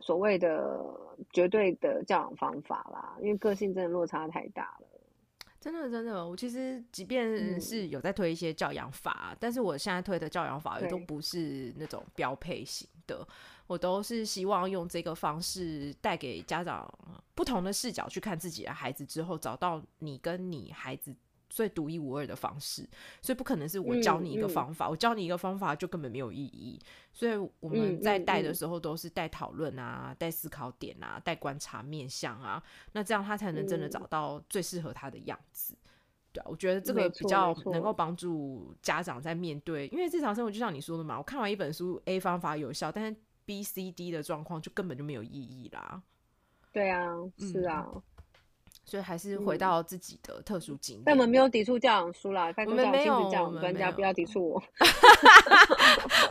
所谓的绝对的教养方法啦，因为个性真的落差太大了。真的，真的，我其实即便是有在推一些教养法，嗯、但是我现在推的教养法也都不是那种标配型的。我都是希望用这个方式带给家长不同的视角去看自己的孩子，之后找到你跟你孩子最独一无二的方式。所以不可能是我教你一个方法，嗯嗯、我教你一个方法就根本没有意义。所以我们在带的时候都是带讨论啊，带思考点啊，带观察面向啊，那这样他才能真的找到最适合他的样子。对啊，我觉得这个比较能够帮助家长在面对，因为日常生活就像你说的嘛，我看完一本书，A 方法有效，但是 B、C、D 的状况就根本就没有意义啦。对啊，是啊，嗯、所以还是回到自己的特殊经验。但我们没有抵触教养书啦，我们没有，教养专家不要抵触我。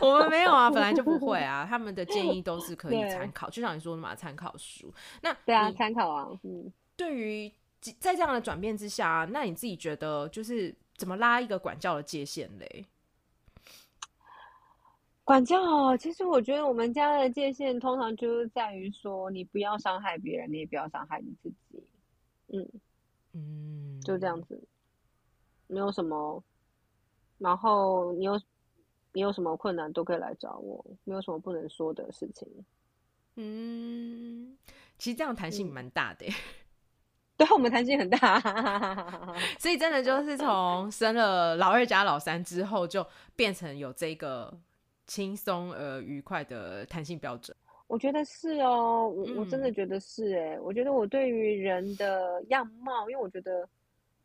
我们没有啊，本来就不会啊。他们的建议都是可以参考，就像你说的嘛，参考书。那对啊，参考啊。嗯，对于在这样的转变之下，那你自己觉得就是怎么拉一个管教的界限嘞？管教哦，其实我觉得我们家的界限通常就是在于说，你不要伤害别人，你也不要伤害你自己。嗯嗯，就这样子，没有什么。然后你有你有什么困难都可以来找我，没有什么不能说的事情。嗯，其实这样弹性蛮大的。对，我们弹性很大，所以真的就是从生了老二加老三之后，就变成有这个。轻松而愉快的弹性标准，我觉得是哦，我我真的觉得是哎，嗯、我觉得我对于人的样貌，因为我觉得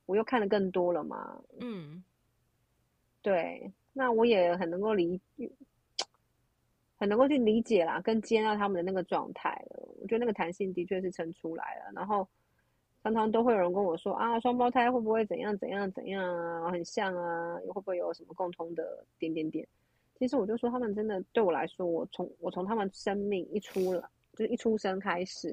我又看得更多了嘛，嗯，对，那我也很能够理，很能够去理解啦，跟接纳他们的那个状态了。我觉得那个弹性的确是撑出来了，然后常常都会有人跟我说啊，双胞胎会不会怎样怎样怎样啊，很像啊，会不会有什么共通的点点点？其实我就说，他们真的对我来说，我从我从他们生命一出来，就是一出生开始，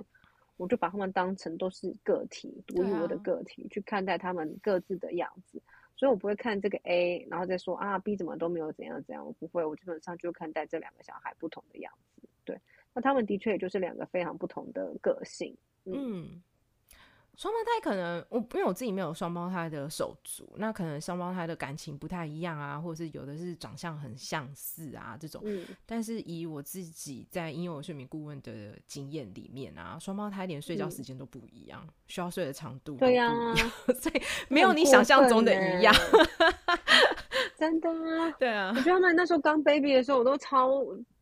我就把他们当成都是个体，独一无二的个体，啊、去看待他们各自的样子。所以我不会看这个 A，然后再说啊 B 怎么都没有怎样怎样，我不会，我基本上就看待这两个小孩不同的样子。对，那他们的确也就是两个非常不同的个性。嗯。嗯双胞胎可能我因为我自己没有双胞胎的手足，那可能双胞胎的感情不太一样啊，或者是有的是长相很相似啊这种。嗯。但是以我自己在婴幼儿睡眠顾问的经验里面啊，双胞胎连睡觉时间都不一样，嗯、需要睡的长度对呀、啊，所以没有你想象中的一样。真的啊？对啊。我觉得他们那时候刚 baby 的时候，我都超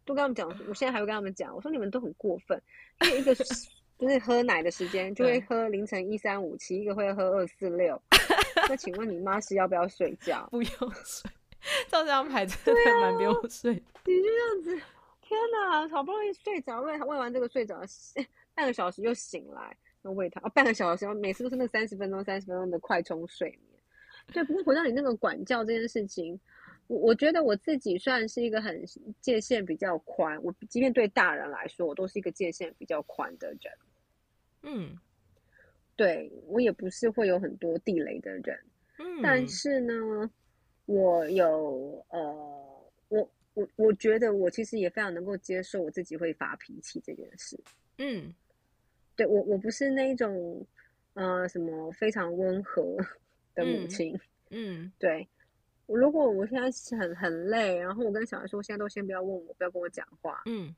都跟他们讲，我现在还会跟他们讲，我说你们都很过分，因为一个是。就是喝奶的时间就会喝凌晨一三五七，一个会喝二四六。那请问你妈是要不要睡觉？不用睡，照这样排真的蛮不用睡。你就这样子，天哪，好不容易睡着，喂喂完这个睡着，半个小时又醒来，又喂他，哦，半个小时，每次都是那三十分钟、三十分钟的快充睡眠。对，不过回到你那个管教这件事情，我我觉得我自己算是一个很界限比较宽，我即便对大人来说，我都是一个界限比较宽的人。嗯，对，我也不是会有很多地雷的人，嗯，但是呢，我有呃，我我我觉得我其实也非常能够接受我自己会发脾气这件事，嗯，对，我我不是那种呃什么非常温和的母亲，嗯，嗯。对，我如果我现在很很累，然后我跟小孩说，现在都先不要问我，不要跟我讲话，嗯。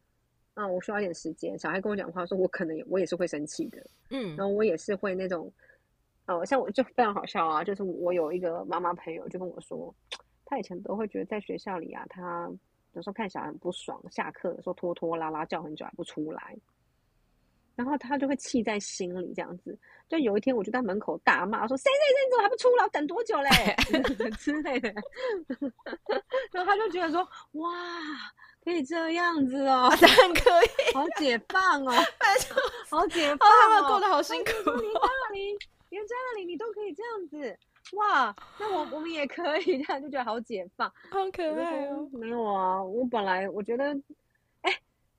啊，我需要一点时间。小孩跟我讲话，说我可能也我也是会生气的，嗯，然后我也是会那种呃，像我就非常好笑啊，就是我有一个妈妈朋友就跟我说，她以前都会觉得在学校里啊，她有时候看小孩很不爽，下课的时候拖拖拉拉叫很久还不出来。然后他就会气在心里，这样子。就有一天，我就在门口大骂说：“谁谁谁，你怎么还不出来？等多久嘞？” 之类的。然后他就觉得说：“哇，可以这样子哦，当然可以，好解放哦，好解放哦，他们过得好辛苦。你在那里，连在那里，你都可以这样子，哇！那我我们也可以，这样就觉得好解放，好可爱哦。没有啊，我本来我觉得。”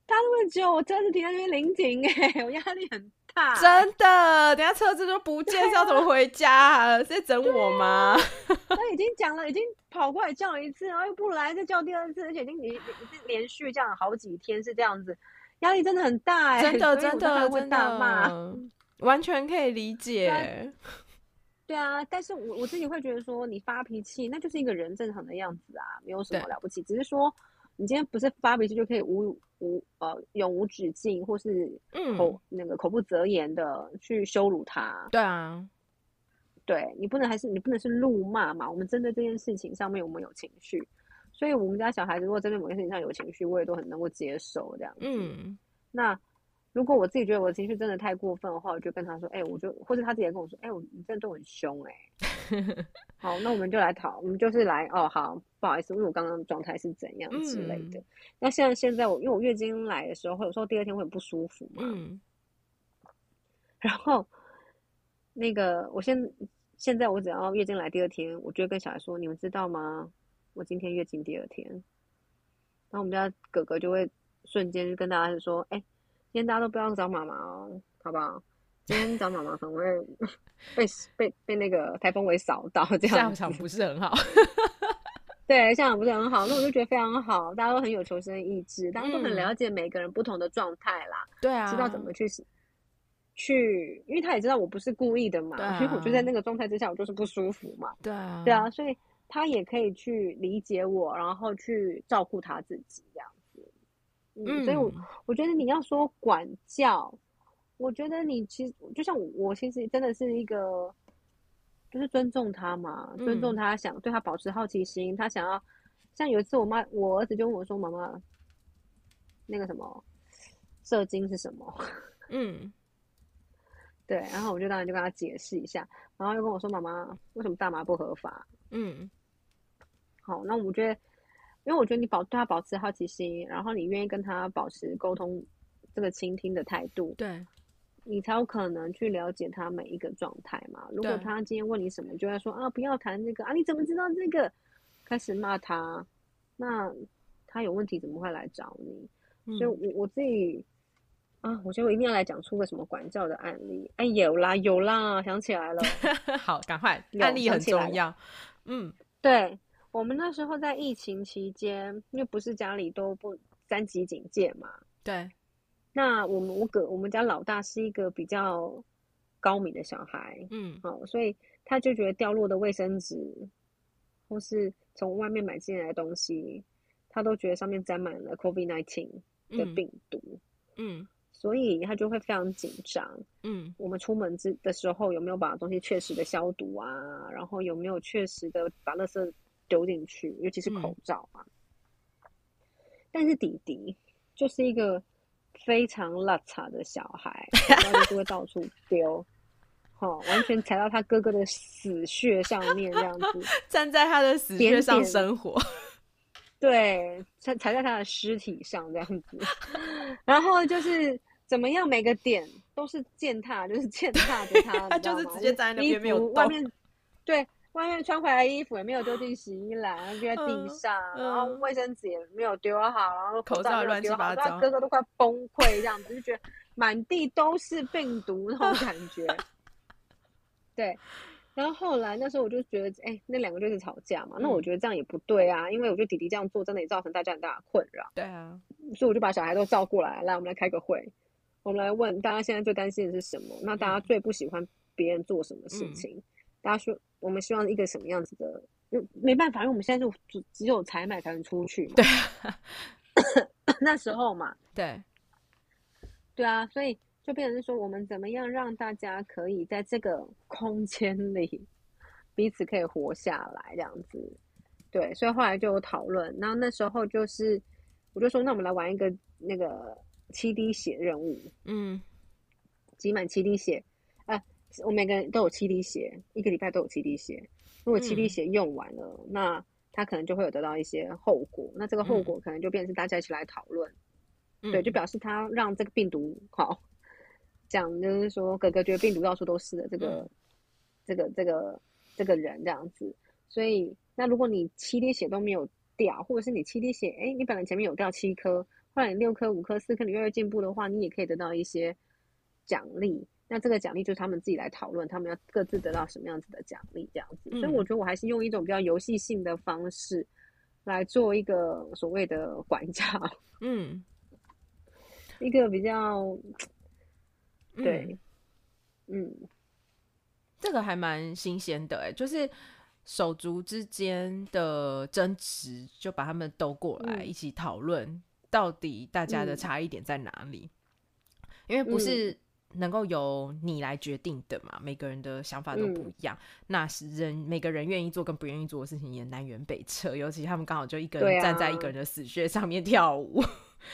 他那么久，我车子停在那边临停，哎，我压力很大。真的，等下车子都不见，是要怎么回家？在整我吗？他已经讲了，已经跑过来叫了一次，然后又不来，再叫第二次，而且已经已经连续这样好几天是这样子，压力真的很大，哎，真的真的真的完全可以理解。对啊，但是我我自己会觉得说，你发脾气那就是一个人正常的样子啊，没有什么了不起，只是说。你今天不是发脾气就可以无无呃永无止境，或是口、嗯、那个口不择言的去羞辱他？对啊，对你不能还是你不能是怒骂嘛？我们针对这件事情上面我们有情绪，所以我们家小孩子如果针对某件事情上有情绪，我也都很能够接受这样子。嗯，那如果我自己觉得我的情绪真的太过分的话，我就跟他说：“哎、欸，我就或者他自己也跟我说：‘哎、欸，我你真的都很凶哎、欸。’”好，那我们就来讨，我们就是来哦，好，不好意思，因为我刚刚状态是怎样之类的。嗯、那现在现在我因为我月经来的时候，有时候第二天会很不舒服嘛。嗯。然后那个，我现现在我只要月经来第二天，我就会跟小孩说：“你们知道吗？我今天月经第二天。”然后我们家哥哥就会瞬间跟大家说：“哎、欸，今天大家都不要找妈妈哦，好不好？”今天找妈妈可能会 被被被那个台风尾扫到，这样下场不是很好。对，下场不是很好。那我就觉得非常好，大家都很有求生意志，大家都很了解每个人不同的状态啦。对啊，知道怎么去去，因为他也知道我不是故意的嘛。因为、啊、我就在那个状态之下，我就是不舒服嘛。对啊，对啊，所以他也可以去理解我，然后去照顾他自己这样子。嗯，嗯所以我我觉得你要说管教。我觉得你其实就像我，其实真的是一个，就是尊重他嘛，嗯、尊重他，想对他保持好奇心。他想要，像有一次我妈，我儿子就问我说：“妈妈，那个什么，射精是什么？” 嗯，对。然后我就当然就跟他解释一下，然后又跟我说：“妈妈，为什么大麻不合法？”嗯，好，那我觉得，因为我觉得你保对他保持好奇心，然后你愿意跟他保持沟通，这个倾听的态度，对。你才有可能去了解他每一个状态嘛。如果他今天问你什么，就会说啊，不要谈这个啊，你怎么知道这个？开始骂他，那他有问题怎么会来找你？嗯、所以我我自己啊，我觉得我一定要来讲出个什么管教的案例。哎，有啦有啦，想起来了。好，赶快，案例很重要。嗯，对，我们那时候在疫情期间，因为不是家里都不三级警戒嘛。对。那我们我哥我们家老大是一个比较高敏的小孩，嗯，好，所以他就觉得掉落的卫生纸，或是从外面买进来的东西，他都觉得上面沾满了 COVID nineteen 的病毒，嗯，所以他就会非常紧张，嗯，我们出门之的时候有没有把东西确实的消毒啊？然后有没有确实的把垃圾丢进去，尤其是口罩啊？嗯，但是弟弟就是一个。非常邋遢的小孩，然后就会到处丢，好、哦，完全踩到他哥哥的死穴上面，这样子 站在他的死穴上生活，对，踩踩在他的尸体上这样子，然后就是怎么样，每个点都是践踏，就是践踏着他，他就是直接站在那边没有动，外面对。外面穿回来衣服也没有丢进洗衣篮，丢在地上，嗯、然后卫生纸也没有丢好，然后口罩也没有丢好，然后哥哥都快崩溃这样子，就觉得满地都是病毒那种感觉。对，然后后来那时候我就觉得，哎、欸，那两个就是吵架嘛。嗯、那我觉得这样也不对啊，因为我觉得弟弟这样做真的也造成大家很大的困扰。对啊，所以我就把小孩都叫过来，来，我们来开个会，我们来问大家现在最担心的是什么？那大家最不喜欢别人做什么事情？嗯、大家说。我们希望一个什么样子的？就没办法，因为我们现在就只只有采买才能出去嘛。对，那时候嘛。对，对啊，所以就变成是说，我们怎么样让大家可以在这个空间里彼此可以活下来，这样子。对，所以后来就有讨论，然后那时候就是，我就说，那我们来玩一个那个七滴血任务，嗯，集满七滴血，啊，我们每个人都有七滴血，一个礼拜都有七滴血，如果七滴血用完了，嗯、那他可能就会有得到一些后果，那这个后果可能就变成大家一起来讨论，嗯、对，就表示他让这个病毒好，讲就是说哥哥觉得病毒到处都是的这个、嗯、这个这个这个人这样子，所以。那如果你七滴血都没有掉，或者是你七滴血，哎、欸，你本来前面有掉七颗，后来你六颗、五颗、四颗，你越来越进步的话，你也可以得到一些奖励。那这个奖励就是他们自己来讨论，他们要各自得到什么样子的奖励，这样子。嗯、所以我觉得我还是用一种比较游戏性的方式来做一个所谓的 管家，嗯，一个比较，对，嗯，嗯这个还蛮新鲜的、欸，哎，就是。手足之间的争执，就把他们兜过来一起讨论，到底大家的差异点在哪里？嗯、因为不是能够由你来决定的嘛，嗯、每个人的想法都不一样。嗯、那是人每个人愿意做跟不愿意做的事情也南辕北辙，尤其他们刚好就一个人站在一个人的死穴上面跳舞，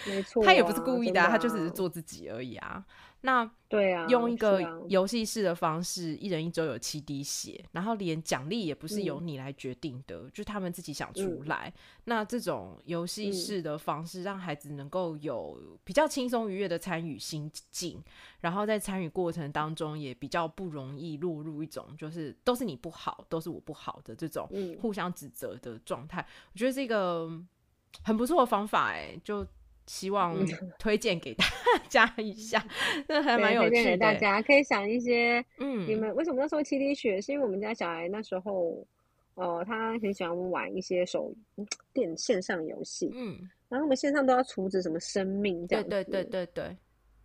没错、啊，他也不是故意的、他就只是做自己而已啊。那对啊，用一个游戏式的方式，啊、一人一周有七滴血，然后连奖励也不是由你来决定的，嗯、就他们自己想出来。嗯、那这种游戏式的方式，让孩子能够有比较轻松愉悦的参与心境，然后在参与过程当中也比较不容易落入一种就是都是你不好，都是我不好的这种互相指责的状态。嗯、我觉得是一个很不错的方法、欸，哎，就。希望 推荐给大家一下，这还蛮有趣的。推荐给大家可以想一些，嗯，你们为什么那时候七滴血？是因为我们家小孩那时候，他很喜欢玩一些手电线上游戏，嗯，然后我们线上都要处置什么生命这样子，对对对对对。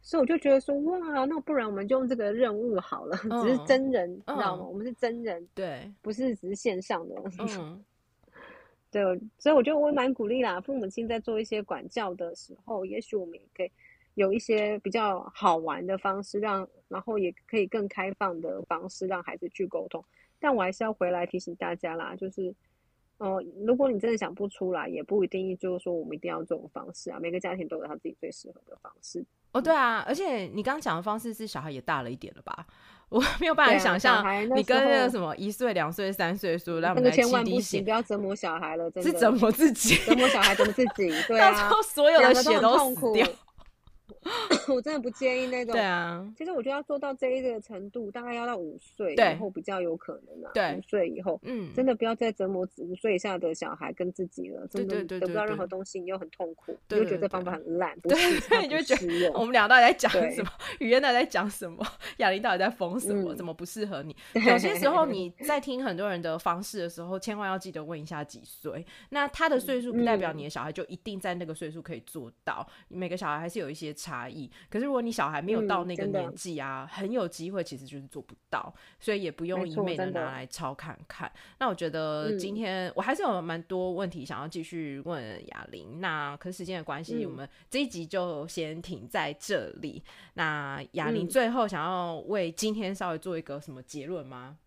所以我就觉得说，哇，那不然我们就用这个任务好了，嗯、只是真人，嗯、知道吗？我们是真人，对，不是只是线上的。嗯对，所以我觉得我也蛮鼓励啦。父母亲在做一些管教的时候，也许我们也可以有一些比较好玩的方式让，然后也可以更开放的方式让孩子去沟通。但我还是要回来提醒大家啦，就是，呃，如果你真的想不出来，也不一定就是说我们一定要这种方式啊。每个家庭都有他自己最适合的方式。哦，对啊，而且你刚刚讲的方式是小孩也大了一点了吧？我没有办法想象你跟那个什么一岁、两岁、三岁说，让我们来七滴血，不要折磨小孩了，真的是折磨自己，折磨小孩，折磨自己，对啊，所有的血都痛苦。掉。我真的不建议那种。对啊，其实我觉得要做到这一个程度，大概要到五岁以后比较有可能啊。对，五岁以后，嗯，真的不要再折磨五岁以下的小孩跟自己了。真的得不到任何东西，你又很痛苦，你就觉得这方法很烂，不是，你就觉得我们俩到底在讲什么？语言到底在讲什么？雅琳到底在疯什么？怎么不适合你？有些时候你在听很多人的方式的时候，千万要记得问一下几岁。那他的岁数不代表你的小孩就一定在那个岁数可以做到。每个小孩还是有一些差异。可是如果你小孩没有到那个年纪啊，很有机会其实就是做不到，所以也不用一昧的拿来抄看看。那我觉得今天我还是有蛮多问题想要继续问雅玲，那可是时间的关系，我们这一集就先停在这里。那雅玲最后想要为今天稍微做一个什么结论吗？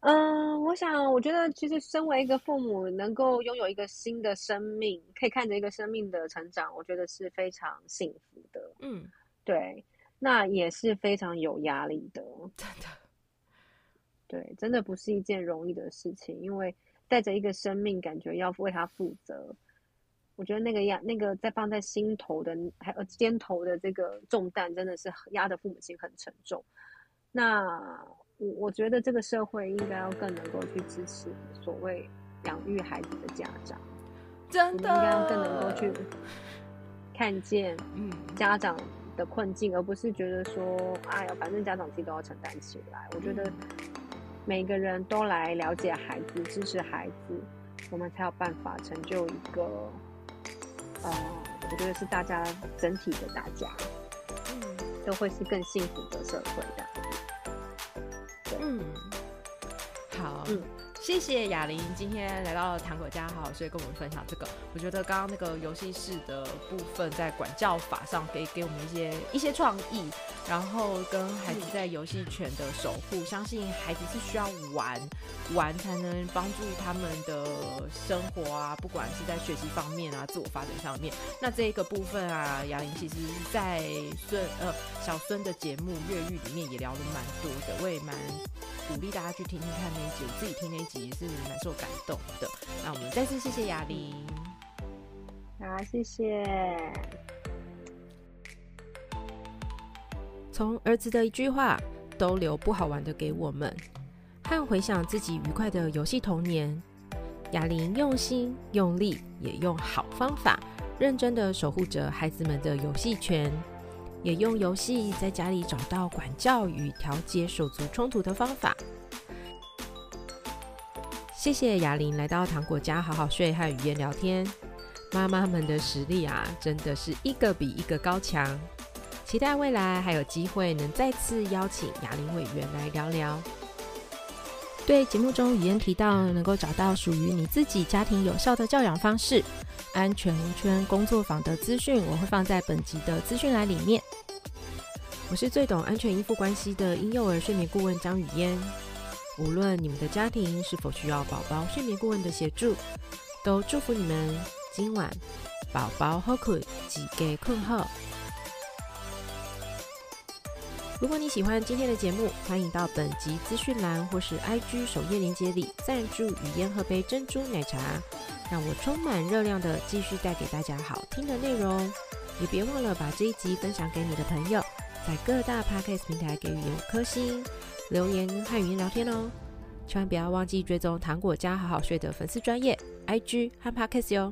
嗯，我想，我觉得其实身为一个父母，能够拥有一个新的生命，可以看着一个生命的成长，我觉得是非常幸福的。嗯，对，那也是非常有压力的，真的。对，真的不是一件容易的事情，因为带着一个生命，感觉要为他负责，我觉得那个压，那个在放在心头的，还有肩头的这个重担，真的是压得父母亲很沉重。那。我我觉得这个社会应该要更能够去支持所谓养育孩子的家长，真的应该要更能够去看见嗯家长的困境，而不是觉得说哎呀，反正家长自己都要承担起来。我觉得每个人都来了解孩子、支持孩子，我们才有办法成就一个呃，我觉得是大家整体的大家，嗯，都会是更幸福的社会的。嗯，好，嗯，谢谢谢雅玲今天来到糖果家好好睡，跟我们分享这个。我觉得刚刚那个游戏室的部分，在管教法上可以给我们一些一些创意，然后跟孩子在游戏权的守护，相信孩子是需要玩玩才能帮助他们的生活啊，不管是在学习方面啊，自我发展上面。那这一个部分啊，雅琳其实在孙呃小孙的节目《越狱》里面也聊了蛮多的，我也蛮鼓励大家去听听看那一集，我自己听那一集。也是蛮受感动的。那我们再次谢谢雅琳。好，谢谢。从儿子的一句话，都留不好玩的给我们，和回想自己愉快的游戏童年。雅琳用心用力，也用好方法，认真的守护着孩子们的游戏权，也用游戏在家里找到管教与调节手足冲突的方法。谢谢雅琳来到糖果家好好睡和语言聊天，妈妈们的实力啊，真的是一个比一个高强。期待未来还有机会能再次邀请雅琳委员来聊聊。对节目中语嫣提到能够找到属于你自己家庭有效的教养方式，安全圈工作坊的资讯我会放在本集的资讯栏里面。我是最懂安全依附关系的婴幼儿睡眠顾问张雨嫣。无论你们的家庭是否需要宝宝睡眠顾问的协助，都祝福你们今晚宝宝好困，几个困后。如果你喜欢今天的节目，欢迎到本集资讯栏或是 IG 首页链接里赞助雨嫣喝杯珍珠奶茶，让我充满热量的继续带给大家好听的内容。也别忘了把这一集分享给你的朋友，在各大 Podcast 平台给予五颗星。留言和语音聊天哦，千万不要忘记追踪糖果家好好睡的粉丝专业 IG 和 Podcast 哟。